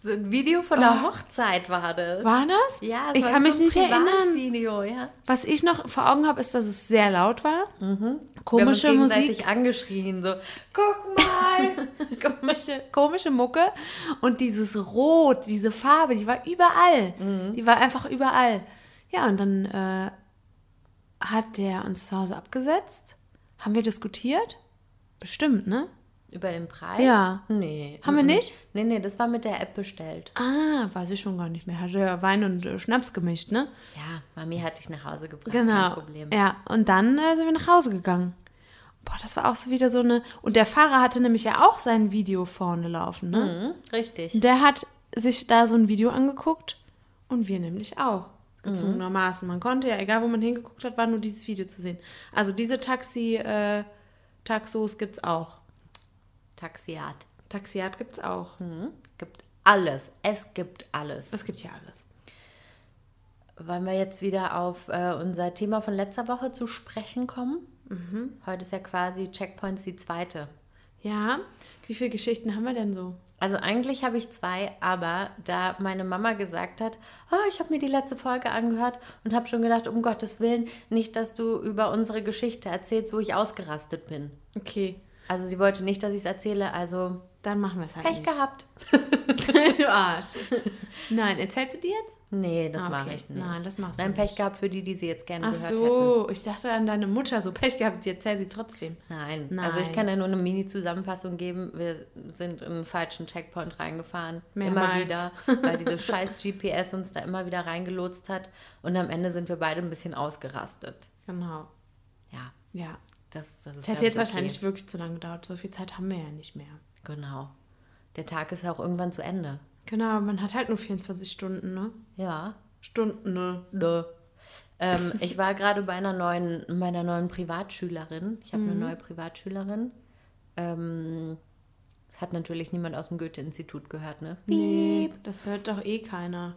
D: So ein Video von der
E: Ah.
D: Hochzeit war das.
E: war das?
D: Ja, es
E: ich
D: war
E: kann mich
D: so
E: nicht erinnern.
D: Privatvideo, ja.
E: Was ich noch vor Augen habe, ist, dass es sehr laut war.
D: Wir haben uns
E: Komische Musik,
D: angeschrien, so, guck mal.
E: komische, komische Mucke. Und dieses Rot, diese Farbe, die war überall.
D: Mhm.
E: Die war einfach überall. Ja, und dann äh, hat der uns zu Hause abgesetzt. Haben wir diskutiert? Bestimmt, ne?
D: Über den Preis?
E: Ja.
D: Nee.
E: Haben wir nicht?
D: Nee, nee, das war mit der App bestellt.
E: Ah, weiß ich schon gar nicht mehr. Hat ja Wein und äh, Schnaps gemischt, ne?
D: Ja, Mami hat dich nach Hause gebracht,
E: Genau.
D: kein Problem.
E: Ja, und dann äh, sind wir nach Hause gegangen. Boah, das war auch so wieder so eine. Und der Fahrer hatte nämlich ja auch sein Video vorne laufen, ne?
D: Mhm, richtig.
E: Der hat sich da so ein Video angeguckt und wir nämlich auch. Gezwungenermaßen. Man konnte ja, egal wo man hingeguckt hat, war nur dieses Video zu sehen. Also diese Taxi, äh, Taxos gibt's auch.
D: Taxiat.
E: Taxiat gibt's auch.
D: Mhm. Gibt alles. Es gibt alles.
E: Es gibt ja alles.
D: Wollen wir jetzt wieder auf äh, unser Thema von letzter Woche zu sprechen kommen? Heute ist ja quasi Checkpoints die zweite.
E: Ja, wie viele Geschichten haben wir denn so?
D: Also eigentlich habe ich zwei, aber da meine Mama gesagt hat, oh, ich habe mir die letzte Folge angehört und habe schon gedacht, um Gottes Willen, nicht, dass du über unsere Geschichte erzählst, wo ich ausgerastet bin.
E: Okay,
D: Also sie wollte nicht, dass ich es erzähle, also
E: dann machen wir es halt
D: Pech
E: nicht.
D: gehabt.
E: du Arsch. Nein, erzählst du die jetzt?
D: Nee, das
E: Ah,
D: mache
E: okay.
D: ich nicht.
E: Nein, das machst du
D: Nein, Pech
E: nicht.
D: gehabt für die, die sie jetzt gerne
E: Ach
D: gehört hätten.
E: so, ich dachte an deine Mutter, so Pech gehabt, sie erzählt sie trotzdem.
D: Nein.
E: Nein.
D: also ich kann ja nur eine Mini-Zusammenfassung geben. Wir sind in einen falschen Checkpoint reingefahren.
E: Mehrmals.
D: Immer wieder, weil dieses scheiß GPS uns da immer wieder reingelotst hat. Und am Ende sind wir beide ein bisschen ausgerastet.
E: Genau.
D: Ja,
E: Ja.
D: Das, das
E: Es hätte jetzt
D: okay.
E: wahrscheinlich wirklich zu lange gedauert. So viel Zeit haben wir ja nicht mehr.
D: Genau. Der Tag ist ja auch irgendwann zu Ende.
E: Genau, man hat halt nur 24 Stunden, ne?
D: Ja.
E: Stunden, ne?
D: Nö. Ähm, ich war gerade bei einer neuen, meiner neuen Privatschülerin. Ich habe
E: Mhm.
D: eine neue Privatschülerin. Ähm, das hat natürlich niemand aus dem Goethe-Institut gehört, ne?
E: Nee, das hört doch eh keiner.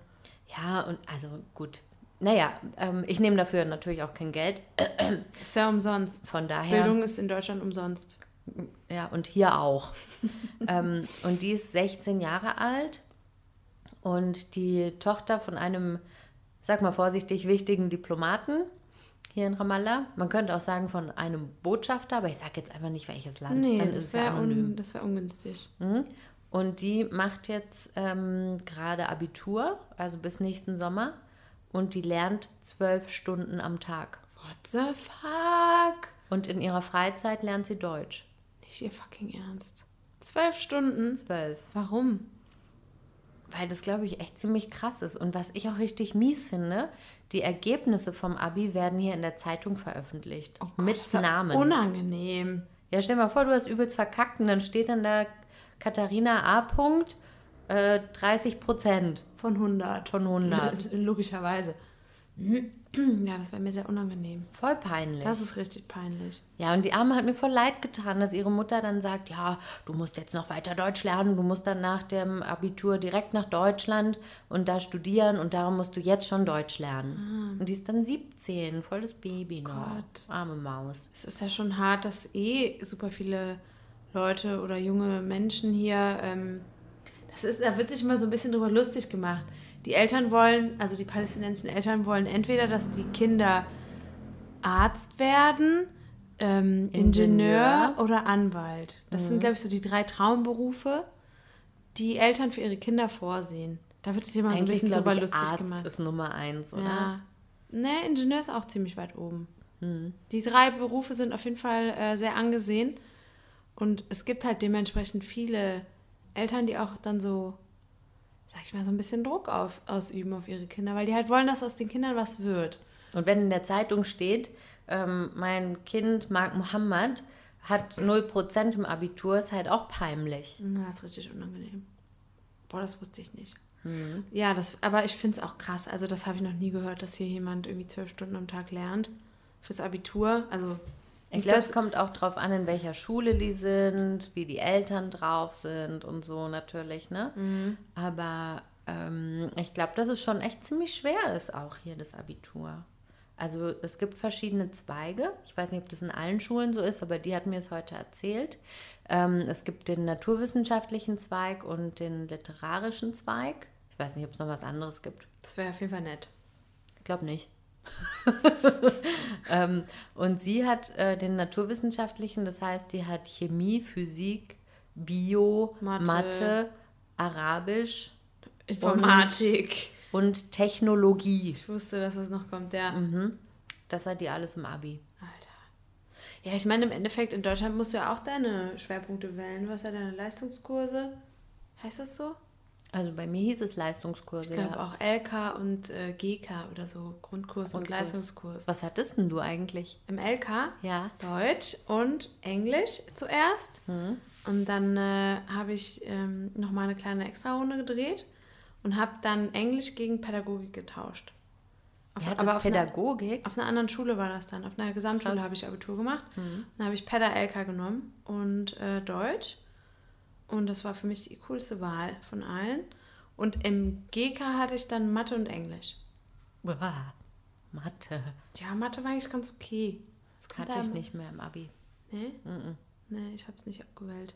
D: Ja, und also gut. Naja, ähm, ich nehme dafür natürlich auch kein Geld.
E: Ist ja umsonst.
D: Von daher.
E: Bildung ist in Deutschland umsonst.
D: Ja, und hier auch. ähm, und die ist 16 Jahre alt und die Tochter von einem, sag mal vorsichtig, wichtigen Diplomaten hier in Ramallah. Man könnte auch sagen von einem Botschafter, aber ich sage jetzt einfach nicht welches Land.
E: Nee,
D: Dann
E: das wäre un, das wär ungünstig.
D: Mhm. Und die macht jetzt ähm, gerade Abitur, also bis nächsten Sommer. Und die lernt zwölf Stunden am Tag.
E: What the fuck?
D: Und in ihrer Freizeit lernt sie Deutsch.
E: Nicht ihr fucking Ernst. Zwölf Stunden?
D: Zwölf.
E: Warum?
D: Weil das, glaube ich, echt ziemlich krass ist. Und was ich auch richtig mies finde, die Ergebnisse vom Abi werden hier in der Zeitung veröffentlicht.
E: Oh Gott,
D: mit
E: das ist ja
D: Namen.
E: Unangenehm.
D: Ja, stell dir mal vor, du hast übelst verkackt und dann steht dann da Katharina A. Punkt, äh, 30 Prozent
E: Von 100.
D: von 100.
E: Logischerweise. Ja, das wäre mir sehr unangenehm.
D: Voll peinlich.
E: Das ist richtig peinlich.
D: Ja, und die Arme hat mir voll leid getan, dass ihre Mutter dann sagt, ja, du musst jetzt noch weiter Deutsch lernen, du musst dann nach dem Abitur direkt nach Deutschland und da studieren und darum musst du jetzt schon Deutsch lernen. Und die ist dann 17, voll das Baby noch.
E: Gott.
D: Arme Maus.
E: Es ist ja schon hart, dass eh super viele Leute oder junge Menschen hier, ähm, das ist, da wird sich immer so ein bisschen drüber lustig gemacht. Die Eltern wollen, also die palästinensischen Eltern wollen entweder, dass die Kinder Arzt werden, ähm, Ingenieur.
D: Ingenieur.
E: oder Anwalt. Das sind, glaube ich, so die drei Traumberufe, die Eltern für ihre Kinder vorsehen. Da wird sich immer so ein
D: Eigentlich
E: bisschen drüber
D: ich,
E: lustig
D: Arzt
E: gemacht.
D: ist Nummer eins, oder?
E: Ja. Ne, Ingenieur ist auch ziemlich weit oben.
D: Hm.
E: Die drei Berufe sind auf jeden Fall äh, sehr angesehen. Und es gibt halt dementsprechend viele Eltern, die auch dann so, sag ich mal, so ein bisschen Druck auf, ausüben auf ihre Kinder, weil die halt wollen, dass aus den Kindern was wird.
D: Und wenn in der Zeitung steht, ähm, mein Kind Mark Mohammed hat 0% im Abitur, ist halt auch peinlich.
E: Na, das ist richtig unangenehm. Boah, das wusste ich nicht. Ja, das, aber ich finde es auch krass. Also, das habe ich noch nie gehört, dass hier jemand irgendwie zwölf Stunden am Tag lernt fürs Abitur. Also,
D: Ich glaube, es kommt auch drauf an, in welcher Schule die sind, wie die Eltern drauf sind und so natürlich, ne?
E: Mhm.
D: Aber ähm, ich glaube, dass es schon echt ziemlich schwer ist, auch hier das Abitur. Also es gibt verschiedene Zweige. Ich weiß nicht, ob das in allen Schulen so ist, aber die hat mir es heute erzählt. Ähm, es gibt den naturwissenschaftlichen Zweig und den literarischen Zweig. Ich weiß nicht, ob es noch was anderes gibt.
E: das wäre auf jeden Fall nett.
D: Ich glaube nicht. ähm, und sie hat äh, den naturwissenschaftlichen, das heißt, die hat Chemie, Physik, Bio,
E: Mathe.
D: Mathe, Arabisch
E: Informatik.
D: und Technologie.
E: Ich wusste, dass das noch kommt, ja.
D: Mhm. Das hat die alles im Abi.
E: Alter. Ja, ich meine, im Endeffekt in Deutschland musst du ja auch deine Schwerpunkte wählen. Du hast ja deine Leistungskurse. Heißt das so?
D: Also bei mir hieß es Leistungskurse.
E: Ich glaube
D: ja.
E: auch LK und äh, GK oder so. Grundkurs und
D: Grundkurs.
E: Leistungskurs.
D: Was hattest denn du eigentlich?
E: Im LK
D: Ja.
E: Deutsch und Englisch zuerst. Und dann äh, habe ich ähm, nochmal eine kleine Extra-Runde gedreht und habe dann Englisch gegen Pädagogik getauscht. Auf, aber auf einer,
D: Pädagogik?
E: auf einer anderen Schule war das dann. Auf einer Gesamtschule habe ich Abitur gemacht. Dann habe ich Päda LK genommen und äh, Deutsch. Und das war für mich die coolste Wahl von allen. Und im GK hatte ich dann Mathe und Englisch.
D: Uah, Mathe.
E: Ja, Mathe war eigentlich ganz okay. Das
D: Hatte ich nicht mehr im Abi.
E: Nee? Nee, ich habe es nicht abgewählt.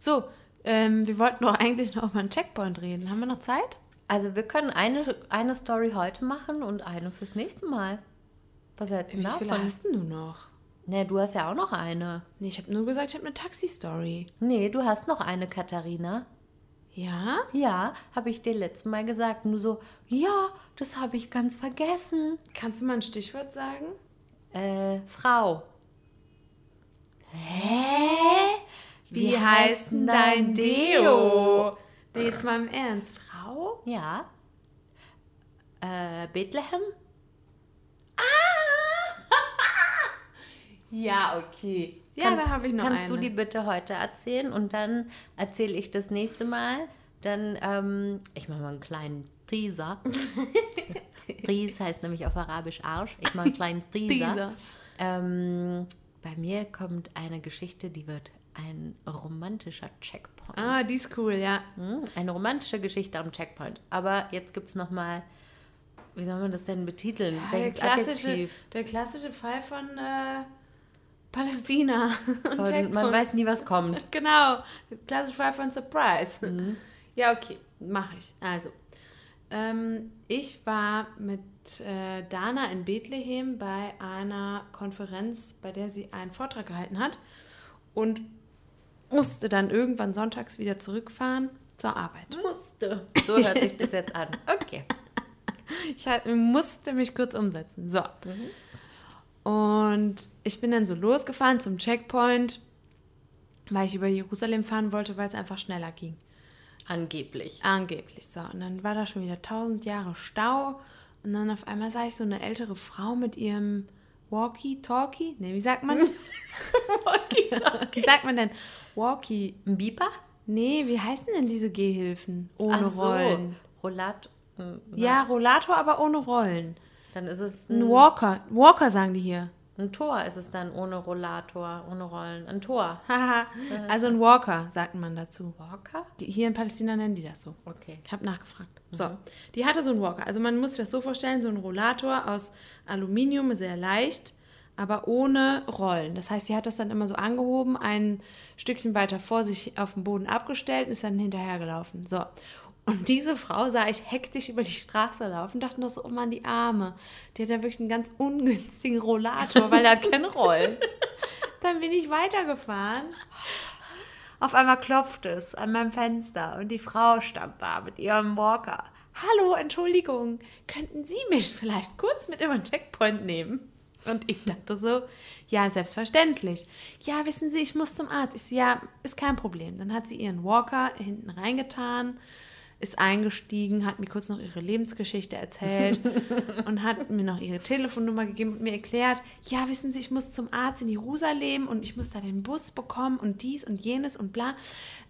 E: So, ähm, wir wollten doch eigentlich noch mal einen Checkpoint reden. Haben wir noch Zeit?
D: Also wir können eine, eine Story heute machen und eine fürs nächste Mal. Was hältst du
E: Wie
D: davon?
E: viele hast denn du noch?
D: Nee, du hast ja auch noch eine.
E: Nee, ich habe nur gesagt, ich habe eine Taxi-Story.
D: Nee, du hast noch eine, Katharina.
E: Ja?
D: Ja, habe ich dir letztes Mal gesagt. Nur so, ja, das habe ich ganz vergessen.
E: Kannst du mal ein Stichwort sagen?
D: Äh, Frau.
E: Wie, heißt denn dein Deo? Nee, jetzt mal im Ernst. Frau?
D: Ja. Äh, Bethlehem?
E: Ja, okay. Ja,
D: Kann-
E: da habe ich noch
D: Kannst
E: eine.
D: du die bitte heute erzählen und dann erzähle ich das nächste Mal. Dann, ähm, ich mache mal einen kleinen Teaser. Tease heißt nämlich auf Arabisch Arsch. Ich mache einen kleinen Teaser.
E: Teaser.
D: Ähm, bei mir kommt eine Geschichte, die wird ein romantischer Checkpoint.
E: Ah, die ist cool, ja.
D: Hm, Eine romantische Geschichte am Checkpoint. Aber jetzt gibt es nochmal, wie soll man das denn betiteln?
E: Ja, der,
D: Welches
E: klassische,
D: Adjektiv?
E: der klassische Fall von äh, Palästina. und
D: Von,
E: Checkpoint.
D: man weiß nie, was kommt.
E: Genau, Fall von Surprise.
D: Mhm.
E: Ja, okay, mache ich. Also, ähm, ich war mit äh, Dana in Bethlehem bei einer Konferenz, bei der sie einen Vortrag gehalten hat und musste dann irgendwann sonntags wieder zurückfahren zur Arbeit.
D: Musste. So hört sich das jetzt an. Okay.
E: Ich halt- musste mich kurz umsetzen. So. Und ich bin dann so losgefahren zum Checkpoint, weil ich über Jerusalem fahren wollte, weil es einfach schneller ging.
D: Angeblich.
E: Angeblich so. Und dann war da schon wieder tausend Jahre Stau. Und dann auf einmal sah ich so eine ältere Frau mit ihrem Walkie-Talkie. Ne, wie sagt man? Walkie-Talkie. Wie sagt man denn? Walkie.
D: Ein Beeper?
E: Nee, wie heißen denn diese Gehhilfen? Ohne
D: Ach so.
E: Rollen.
D: Rollat.
E: Ja, Rollator, aber ohne Rollen.
D: Dann ist es
E: Ein
D: ein,
E: Walker. Walker sagen die hier.
D: ein Tor, ist es dann ohne Rollator, ohne Rollen. Ein Tor.
E: Also ein Walker, sagt man dazu.
D: Walker?
E: Die, hier in Palästina nennen die das so.
D: Okay.
E: Ich habe nachgefragt. So, die hatte so einen Walker. Also man muss sich das so vorstellen, so ein Rollator aus Aluminium, sehr leicht, aber ohne Rollen. Das heißt, sie hat das dann immer so angehoben, ein Stückchen weiter vor sich auf dem Boden abgestellt und ist dann hinterhergelaufen. So. Und diese Frau sah ich hektisch über die Straße laufen, dachte noch so, oh Mann, die Arme. Die hat ja wirklich einen ganz ungünstigen Rollator, weil er hat keine Rollen. Dann bin ich weitergefahren. Auf einmal klopft es an meinem Fenster und die Frau stand da mit ihrem Walker. Hallo, Entschuldigung, könnten Sie mich vielleicht kurz mit über den Checkpoint nehmen? Und ich dachte so, ja, selbstverständlich. Ja, wissen Sie, ich muss zum Arzt. Ich so, ja, ist kein Problem. Dann hat sie ihren Walker hinten reingetan, ist eingestiegen, hat mir kurz noch ihre Lebensgeschichte erzählt und hat mir noch ihre Telefonnummer gegeben und mir erklärt, ja, wissen Sie, ich muss zum Arzt in Jerusalem und ich muss da den Bus bekommen und dies und jenes und bla.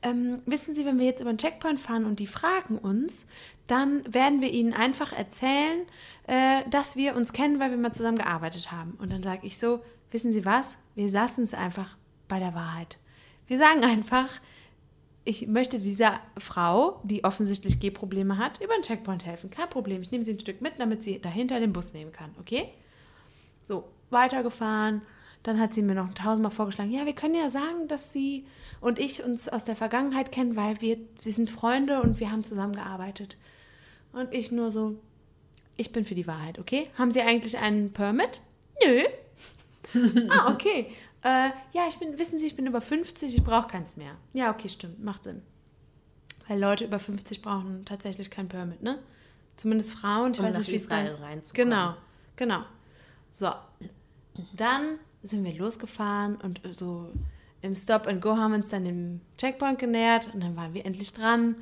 E: Ähm, wissen Sie, wenn wir jetzt über den Checkpoint fahren und die fragen uns, dann werden wir ihnen einfach erzählen, äh, dass wir uns kennen, weil wir mal zusammen gearbeitet haben. Und dann sage ich so, wissen Sie was, wir lassen es einfach bei der Wahrheit. Wir sagen einfach, ich möchte dieser Frau, die offensichtlich Gehprobleme hat, über den Checkpoint helfen. Kein Problem. Ich nehme sie ein Stück mit, damit sie dahinter den Bus nehmen kann. Okay? So, weitergefahren. Dann hat sie mir noch tausendmal vorgeschlagen, ja, wir können ja sagen, dass sie und ich uns aus der Vergangenheit kennen, weil wir, wir sind Freunde und wir haben zusammengearbeitet. Und ich nur so, ich bin für die Wahrheit, okay? Haben Sie eigentlich einen Permit? Nö. ah, okay. Äh, ja, ich bin, wissen Sie, ich bin über 50, ich brauche keins mehr. Ja, okay, stimmt, macht Sinn. Weil Leute über 50 brauchen tatsächlich kein Permit, ne? Zumindest Frauen, ich
D: Um
E: weiß nicht, wie es
D: reinzukommen.
E: Genau, genau. So, dann sind wir losgefahren und so im Stop and Go haben wir uns dann dem Checkpoint genähert und dann waren wir endlich dran.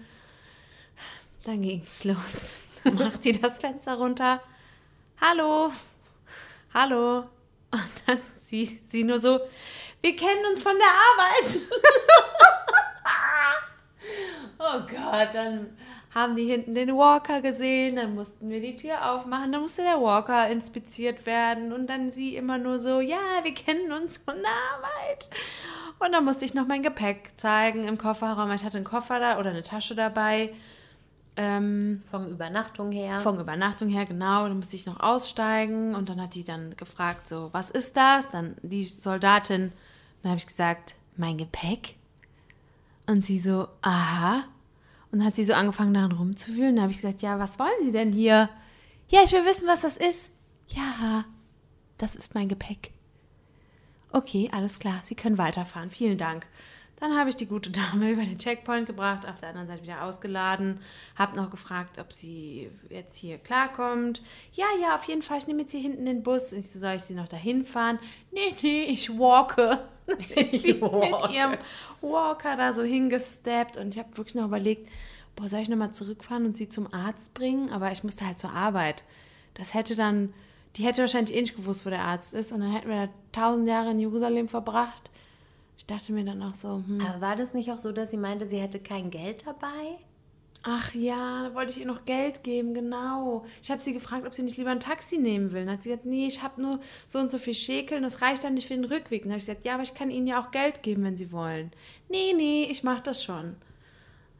E: Dann ging es los. Dann macht die das Fenster runter. Hallo, hallo. Und dann sie, sie nur so, wir kennen uns von der Arbeit. oh Gott, dann haben die hinten den Walker gesehen, dann mussten wir die Tür aufmachen, dann musste der Walker inspiziert werden und dann sie immer nur so, ja, wir kennen uns von der Arbeit. Und dann musste ich noch mein Gepäck zeigen im Kofferraum. Ich hatte einen Koffer da oder eine Tasche dabei. Ähm,
D: Von Übernachtung her.
E: von Übernachtung her, genau. Dann musste ich noch aussteigen und dann hat die dann gefragt, so, was ist das? Dann die Soldatin, dann habe ich gesagt, mein Gepäck. Und sie so, aha. Und dann hat sie so angefangen, daran rumzuwühlen. Dann habe ich gesagt, ja, was wollen Sie denn hier? Ja, ich will wissen, was das ist. Ja, das ist mein Gepäck. Okay, alles klar, Sie können weiterfahren. Vielen Dank. Dann habe ich die gute Dame über den Checkpoint gebracht, auf der anderen Seite wieder ausgeladen, habe noch gefragt, ob sie jetzt hier klarkommt. Ja, ja, auf jeden Fall, ich nehme jetzt hier hinten den Bus. Ich so, soll ich sie noch dahin fahren? Nee, nee, ich walke.
D: Ich
E: sie
D: walke.
E: mit ihrem Walker da so hingesteppt und ich habe wirklich noch überlegt, boah, soll ich nochmal zurückfahren und sie zum Arzt bringen? Aber ich musste halt zur Arbeit. Das hätte dann, die hätte wahrscheinlich eh nicht gewusst, wo der Arzt ist und dann hätten wir da tausend Jahre in Jerusalem verbracht. Ich dachte mir dann auch so, hm,
D: Aber war das nicht auch so, dass sie meinte, sie hätte kein Geld dabei?
E: ach ja, da wollte ich ihr noch Geld geben, genau. Ich habe sie gefragt, ob sie nicht lieber ein Taxi nehmen will. Dann hat sie gesagt, nee, ich habe nur so und so viel Schäkeln, das reicht dann nicht für den Rückweg. Dann habe ich gesagt, ja, aber ich kann ihnen ja auch Geld geben, wenn sie wollen. Nee, nee, ich mache das schon.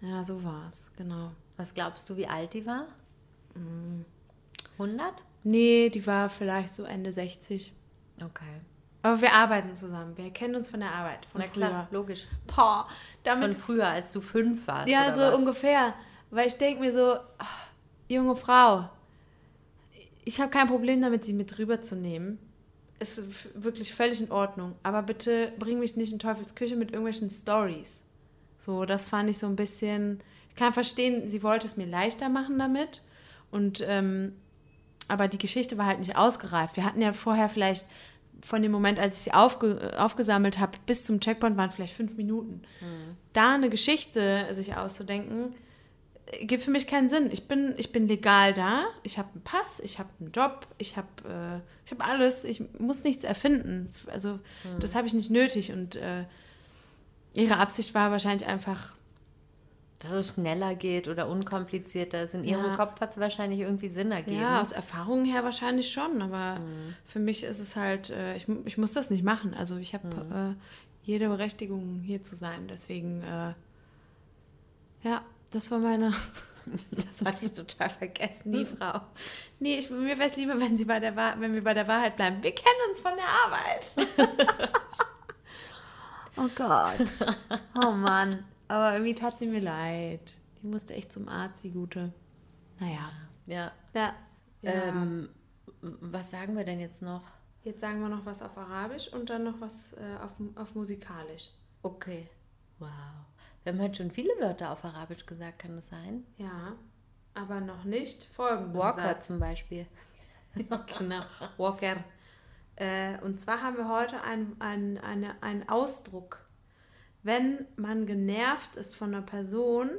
E: Ja, so war's, genau.
D: Was glaubst du, wie alt die war? 100?
E: Nee, die war vielleicht so Ende 60.
D: Okay.
E: Aber wir arbeiten zusammen. Wir kennen uns von der Arbeit. Von
D: Na klar, logisch.
E: früher. Boah,
D: Von
E: damit.
D: früher, als du fünf warst.
E: ja, so
D: was?
E: ungefähr. Weil ich denke mir so, ach, junge Frau, ich habe kein Problem damit, sie mit rüberzunehmen. Ist wirklich völlig in Ordnung. Aber bitte bring mich nicht in Teufels Küche mit irgendwelchen Stories. So, das fand ich so ein bisschen. Ich kann verstehen, sie wollte es mir leichter machen damit. Und ähm, aber die Geschichte war halt nicht ausgereift. Wir hatten ja vorher vielleicht von dem Moment, als ich sie aufge aufgesammelt habe, bis zum Checkpoint waren vielleicht fünf Minuten. Da eine Geschichte sich auszudenken, äh, gibt für mich keinen Sinn. Ich bin, ich bin legal da, ich habe einen Pass, ich habe einen Job, ich habe äh, ich hab alles, ich muss nichts erfinden. Also das habe ich nicht nötig und äh, ihre Absicht war wahrscheinlich einfach
D: Dass es schneller geht oder unkomplizierter ist. In ihrem
E: Ja.
D: Kopf hat es wahrscheinlich irgendwie Sinn ergeben.
E: Ja, aus Erfahrung her wahrscheinlich schon, aber für mich ist es halt, äh, ich, ich muss das nicht machen. Also ich habe äh, jede Berechtigung hier zu sein. Deswegen, äh, ja, das war meine.
D: das hatte ich total vergessen, die Frau.
E: Nee, ich, mir wäre es lieber, wenn, sie bei der wenn wir bei der Wahrheit bleiben. Wir kennen uns von der Arbeit. oh Gott. Oh Mann. Aber irgendwie tat sie mir leid. Die musste echt zum Arzt, die Gute. Naja.
D: Ja.
E: Ja. ja.
D: Ähm, was sagen wir denn jetzt noch?
E: Jetzt sagen wir noch was auf Arabisch und dann noch was äh, auf, auf Musikalisch.
D: Okay. Wow. Wir haben heute schon viele Wörter auf Arabisch gesagt, kann das sein?
E: Ja, aber noch nicht folgenden
D: Walker
E: Satz.
D: zum Beispiel.
E: genau, Walker. Äh, und zwar haben wir heute ein, ein, eine, einen Ausdruck. Wenn man genervt ist von einer Person,
D: Zum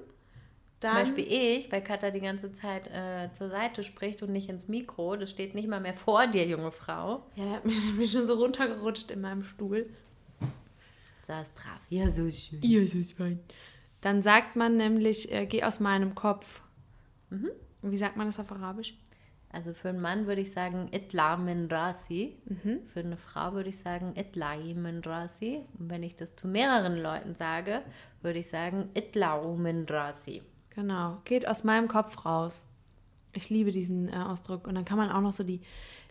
E: dann...
D: Beispiel ich, weil Katha die ganze Zeit äh, zur Seite spricht und nicht ins Mikro. Das steht nicht mal mehr vor dir, junge Frau.
E: Ja, er hat mich, mich schon so runtergerutscht in meinem Stuhl.
D: Saß brav. Ja, so schön.
E: Ja, so fein. Dann sagt man nämlich, äh, geh aus meinem Kopf.
D: Mhm.
E: Wie sagt man das auf Arabisch?
D: Also für einen Mann würde ich sagen Itla min rasi. Für eine Frau würde ich sagen Itlai min rasi. Und wenn ich das zu mehreren Leuten sage, würde ich sagen Itlau min rasi.
E: Genau, geht aus meinem Kopf raus. Ich liebe diesen äh, Ausdruck. Und dann kann man auch noch so die,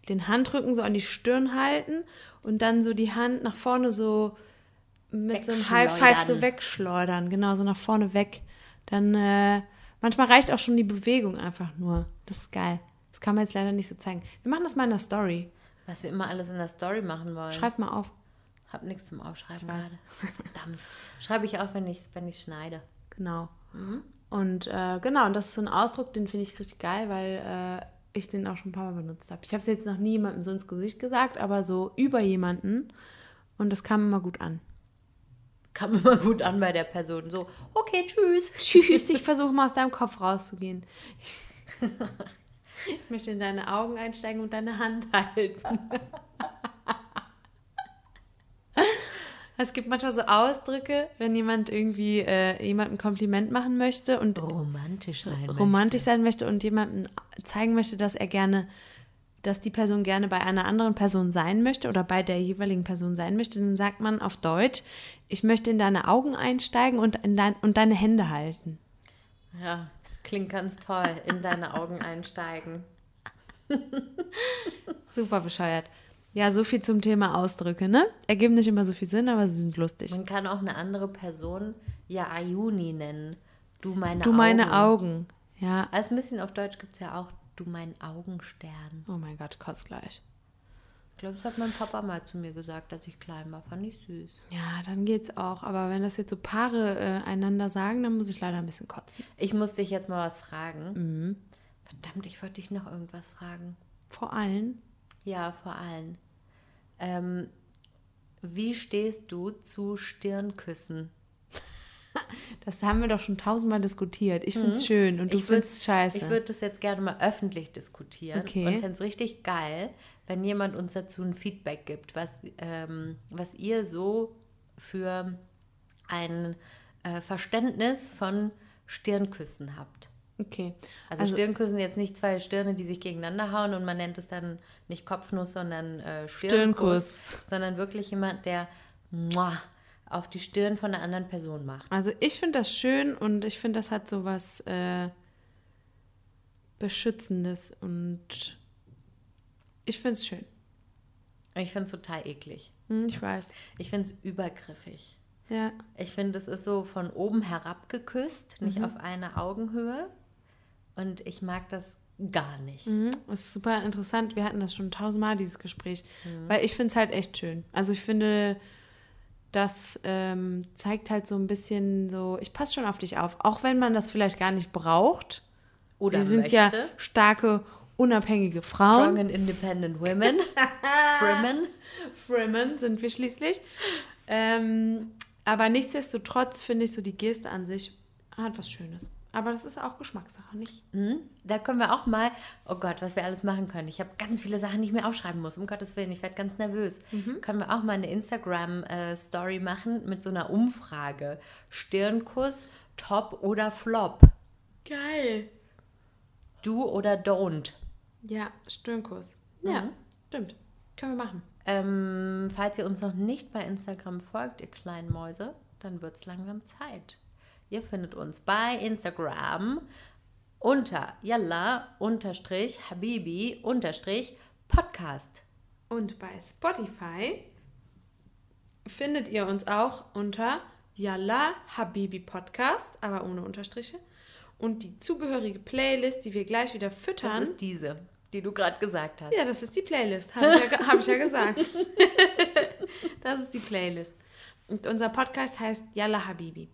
E: den Handrücken so an die Stirn halten und dann so die Hand nach vorne so mit so einem High Five so
D: Wegschleudern.
E: wegschleudern. Genau, so nach vorne weg. Dann, äh, manchmal reicht auch schon die Bewegung einfach nur. Das ist geil. Kann man jetzt leider nicht so zeigen. Wir machen das mal in der Story.
D: Was wir immer alles in der Story machen wollen.
E: Schreib mal auf.
D: Hab nichts zum Aufschreiben gerade. Verdammt. Schreibe ich auf, wenn ich wenn ich schneide.
E: Genau. Und äh, genau, und das ist so ein Ausdruck, den finde ich richtig geil, weil äh, ich den auch schon ein paar Mal benutzt habe. Ich habe es jetzt noch nie jemandem so ins Gesicht gesagt, aber so über jemanden. Und das kam immer gut an.
D: Kam immer gut an bei der Person. So, okay, tschüss.
E: Tschüss, ich versuche mal aus deinem Kopf rauszugehen. Ich möchte in deine Augen einsteigen und deine Hand halten. Es gibt manchmal so Ausdrücke, wenn jemand irgendwie äh, jemandem ein Kompliment machen möchte und
D: Romantisch sein.
E: romantisch sein möchte und jemandem zeigen möchte, dass er gerne, dass die Person gerne bei einer anderen Person sein möchte oder bei der jeweiligen Person sein möchte, dann sagt man auf Deutsch, ich möchte in deine Augen einsteigen und, in dein, und deine Hände halten.
D: Ja, klingt ganz toll. In deine Augen einsteigen.
E: Super bescheuert. Ja, so viel zum Thema Ausdrücke, ne? Ergeben nicht immer so viel Sinn, aber sie sind lustig.
D: Man kann auch eine andere Person ja Ayuni nennen. Du meine
E: Du
D: Augen.
E: meine Augen. Ja.
D: Als ein bisschen auf Deutsch gibt es ja auch Du mein Augenstern.
E: Oh mein Gott, kotzt gleich.
D: Ich glaube, das hat mein Papa mal zu mir gesagt, dass ich klein war. Fand ich süß.
E: Ja, dann geht's auch. Aber wenn das jetzt so Paare äh, einander sagen, dann muss ich leider ein bisschen kotzen.
D: Ich muss dich jetzt mal was fragen. Verdammt, ich wollte dich noch irgendwas fragen.
E: Vor allem.
D: Ja, vor allem. Ähm, wie stehst du zu Stirnküssen?
E: Das haben wir doch schon tausendmal diskutiert. Ich find's schön und du
D: Mhm.
E: Findest scheiße.
D: Ich würde das jetzt gerne mal öffentlich diskutieren
E: Okay.
D: und fände es richtig geil, wenn jemand uns dazu ein Feedback gibt, was, ähm, was ihr so für ein äh, Verständnis von Stirnküssen habt.
E: okay.
D: Also,
E: Also-
D: Stirnküssen jetzt nicht zwei Stirne, die sich gegeneinander hauen und man nennt es dann nicht Kopfnuss, sondern äh,
E: Stirnkuss.
D: Stirnkuss, sondern wirklich jemand, der muah, auf die Stirn von einer anderen Person macht.
E: Also ich finde das schön und ich finde, das hat so was äh, Beschützendes und ich finde es schön.
D: Ich finde es total eklig.
E: Hm, ich weiß.
D: Ich finde es übergriffig.
E: Ja.
D: Ich finde, es ist so von oben herab geküsst, nicht
E: Mhm.
D: auf eine Augenhöhe. Und ich mag das gar nicht.
E: Mhm. Das ist super interessant. Wir hatten das schon tausendmal, dieses Gespräch.
D: Mhm.
E: Weil ich finde es halt echt schön. Also ich finde, das ähm, zeigt halt so ein bisschen so, ich passe schon auf dich auf. Auch wenn man das vielleicht gar nicht braucht.
D: Oder
E: Wir sind
D: möchte.
E: ja starke, unabhängige
D: Strong
E: Frauen.
D: and independent women. Frimmen.
E: Frimmen sind wir schließlich. Ähm, aber nichtsdestotrotz finde ich so die Geste an sich hat was Schönes. Aber das ist auch Geschmackssache, nicht?
D: Mhm. Da können wir auch mal, oh Gott, was wir alles machen können. Ich habe ganz viele Sachen, die ich mir aufschreiben muss. Um Gottes Willen, ich werde ganz nervös.
E: Mhm.
D: Können wir auch mal eine Instagram-Story machen mit so einer Umfrage. Stirnkuss Top oder Flop?
E: Geil.
D: Do oder Don't?
E: Ja, Stirnkuss. Ja, stimmt. Können wir machen.
D: Ähm, falls ihr uns noch nicht bei Instagram folgt, ihr kleinen Mäuse, dann wird es langsam Zeit. Ihr findet uns bei Instagram unter yalla unterstrich habibi unterstrich podcast.
E: Und bei Spotify findet ihr uns auch unter Yalla Habibi Podcast, aber ohne Unterstriche. Und die zugehörige Playlist, die wir gleich wieder
D: Das
E: füttern.
D: ist diese, die du gerade gesagt hast.
E: ja, das ist die Playlist, habe ich, ja, hab ich ja gesagt. das ist die Playlist. Und unser Podcast heißt Yalla Habibi.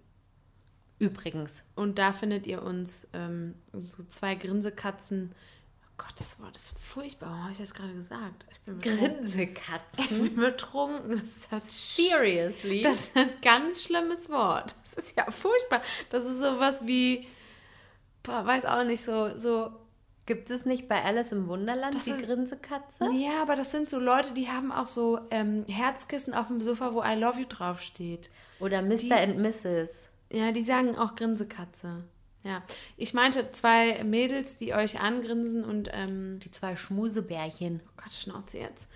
D: Übrigens,
E: Und da findet ihr uns ähm, so zwei Grinsekatzen. Oh Gott, das Wort ist furchtbar. Warum habe ich das gerade gesagt?
D: Grinsekatzen.
E: Ich bin betrunken. Das ist
D: Seriously?
E: Das ist ein ganz schlimmes Wort. Das ist ja furchtbar. Das ist sowas wie, boah, weiß auch nicht, so, so.
D: Gibt es nicht bei Alice im Wunderland
E: Das
D: die
E: ist-
D: Grinsekatze?
E: Ja, aber das sind so Leute, die haben auch so ähm, Herzkissen auf dem Sofa, wo I love you draufsteht.
D: Oder Mr. and Mrs.
E: Ja, die sagen auch Grinsekatze. Ja, ich meinte zwei Mädels, die euch angrinsen und, ähm,
D: Die zwei Schmusebärchen.
E: oh Gott, Schnauze jetzt.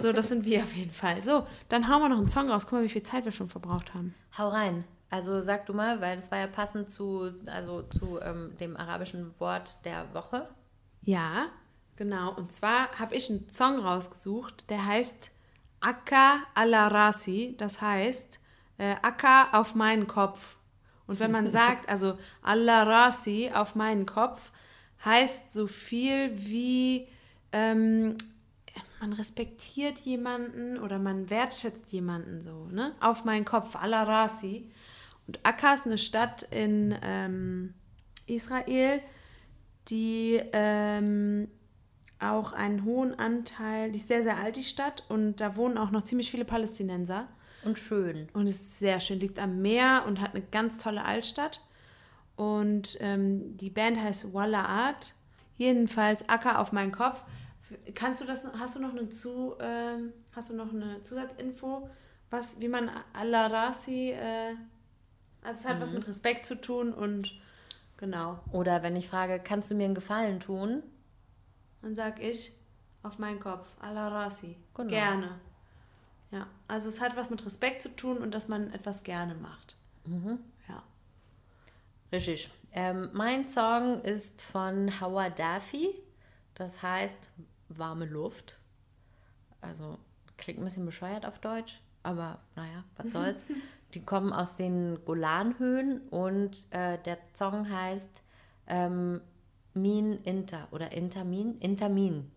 E: So, das sind wir auf jeden Fall. So, dann hauen wir noch einen Song raus. Guck mal, wie viel Zeit wir schon verbraucht haben.
D: Hau rein. Also sag du mal, weil das war ja passend zu, also zu ähm, dem arabischen Wort der Woche.
E: Ja, genau. Und zwar habe ich einen Song rausgesucht, der heißt Akka ala Rasi. Das heißt äh, Akka auf meinen Kopf. Und wenn man sagt, also ala Rasi auf meinen Kopf, heißt so viel wie ähm, man respektiert jemanden oder man wertschätzt jemanden so, ne? Auf meinen Kopf, ala Rasi. Und Akka ist eine Stadt in ähm, Israel, die ähm, auch einen hohen Anteil, die ist sehr, sehr alt, die Stadt, und da wohnen auch noch ziemlich viele Palästinenser.
D: Und schön.
E: Und es ist sehr schön, liegt am Meer und hat eine ganz tolle Altstadt. Und ähm, die Band heißt Walla Art. Jedenfalls Acker auf meinen Kopf. Kannst du das, hast du noch eine, Zu, ähm, hast du noch eine Zusatzinfo, was, wie man Al-Rasi, äh, also es hat was mit Respekt zu tun und genau.
D: Oder wenn ich frage, kannst du mir einen Gefallen tun?
E: Dann sag ich auf meinen Kopf, Al-Rasi.
D: Genau.
E: Gerne. Ja, also es hat was mit Respekt zu tun und dass man etwas gerne macht. Ja.
D: Richtig. Ähm, mein Song ist von Howard Daffy. Das heißt warme Luft. Also klingt ein bisschen bescheuert auf Deutsch, aber naja, was soll's. Die kommen aus den Golanhöhen und äh, der Song heißt ähm, Min Inter oder Intermin. Intermin.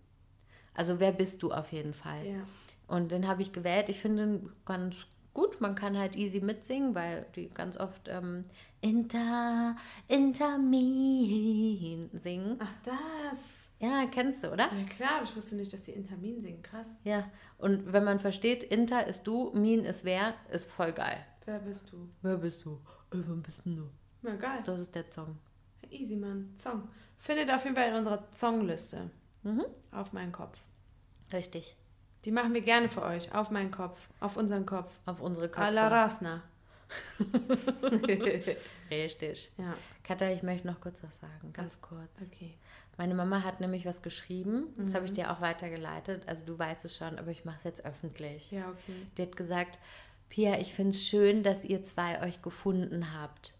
D: Also wer bist du auf jeden Fall.
E: Ja.
D: Und den habe ich gewählt. Ich finde ihn ganz gut. Man kann halt easy mitsingen, weil die ganz oft ähm, Inter, Intermin singen.
E: Ach, das.
D: Ja, kennst du, oder?
E: Ja, klar, aber ich wusste nicht, dass die Intermin singen. Krass.
D: Ja. Und wenn man versteht, Inter ist du, Min ist wer, ist voll geil.
E: Wer bist du?
D: Wer bist du? Äh, wer bist denn du?
E: Na, geil.
D: Das ist der Song.
E: Easy, Mann. Song. Findet auf jeden Fall in unserer Songliste.
D: Mhm.
E: Auf meinen Kopf.
D: Richtig.
E: Die machen wir gerne für euch. Auf meinen Kopf. Auf unseren Kopf.
D: Auf unsere Köpfe.
E: Rasna.
D: Richtig.
E: Ja,
D: Katja, ich möchte noch kurz was sagen, ganz kurz.
E: okay.
D: Meine Mama hat nämlich was geschrieben. Das habe ich
E: Mhm.
D: dir auch weitergeleitet. Also du weißt es schon, aber ich mache es jetzt öffentlich.
E: Ja, okay.
D: Die hat gesagt, Pia, ich finde es schön, dass ihr zwei euch gefunden habt.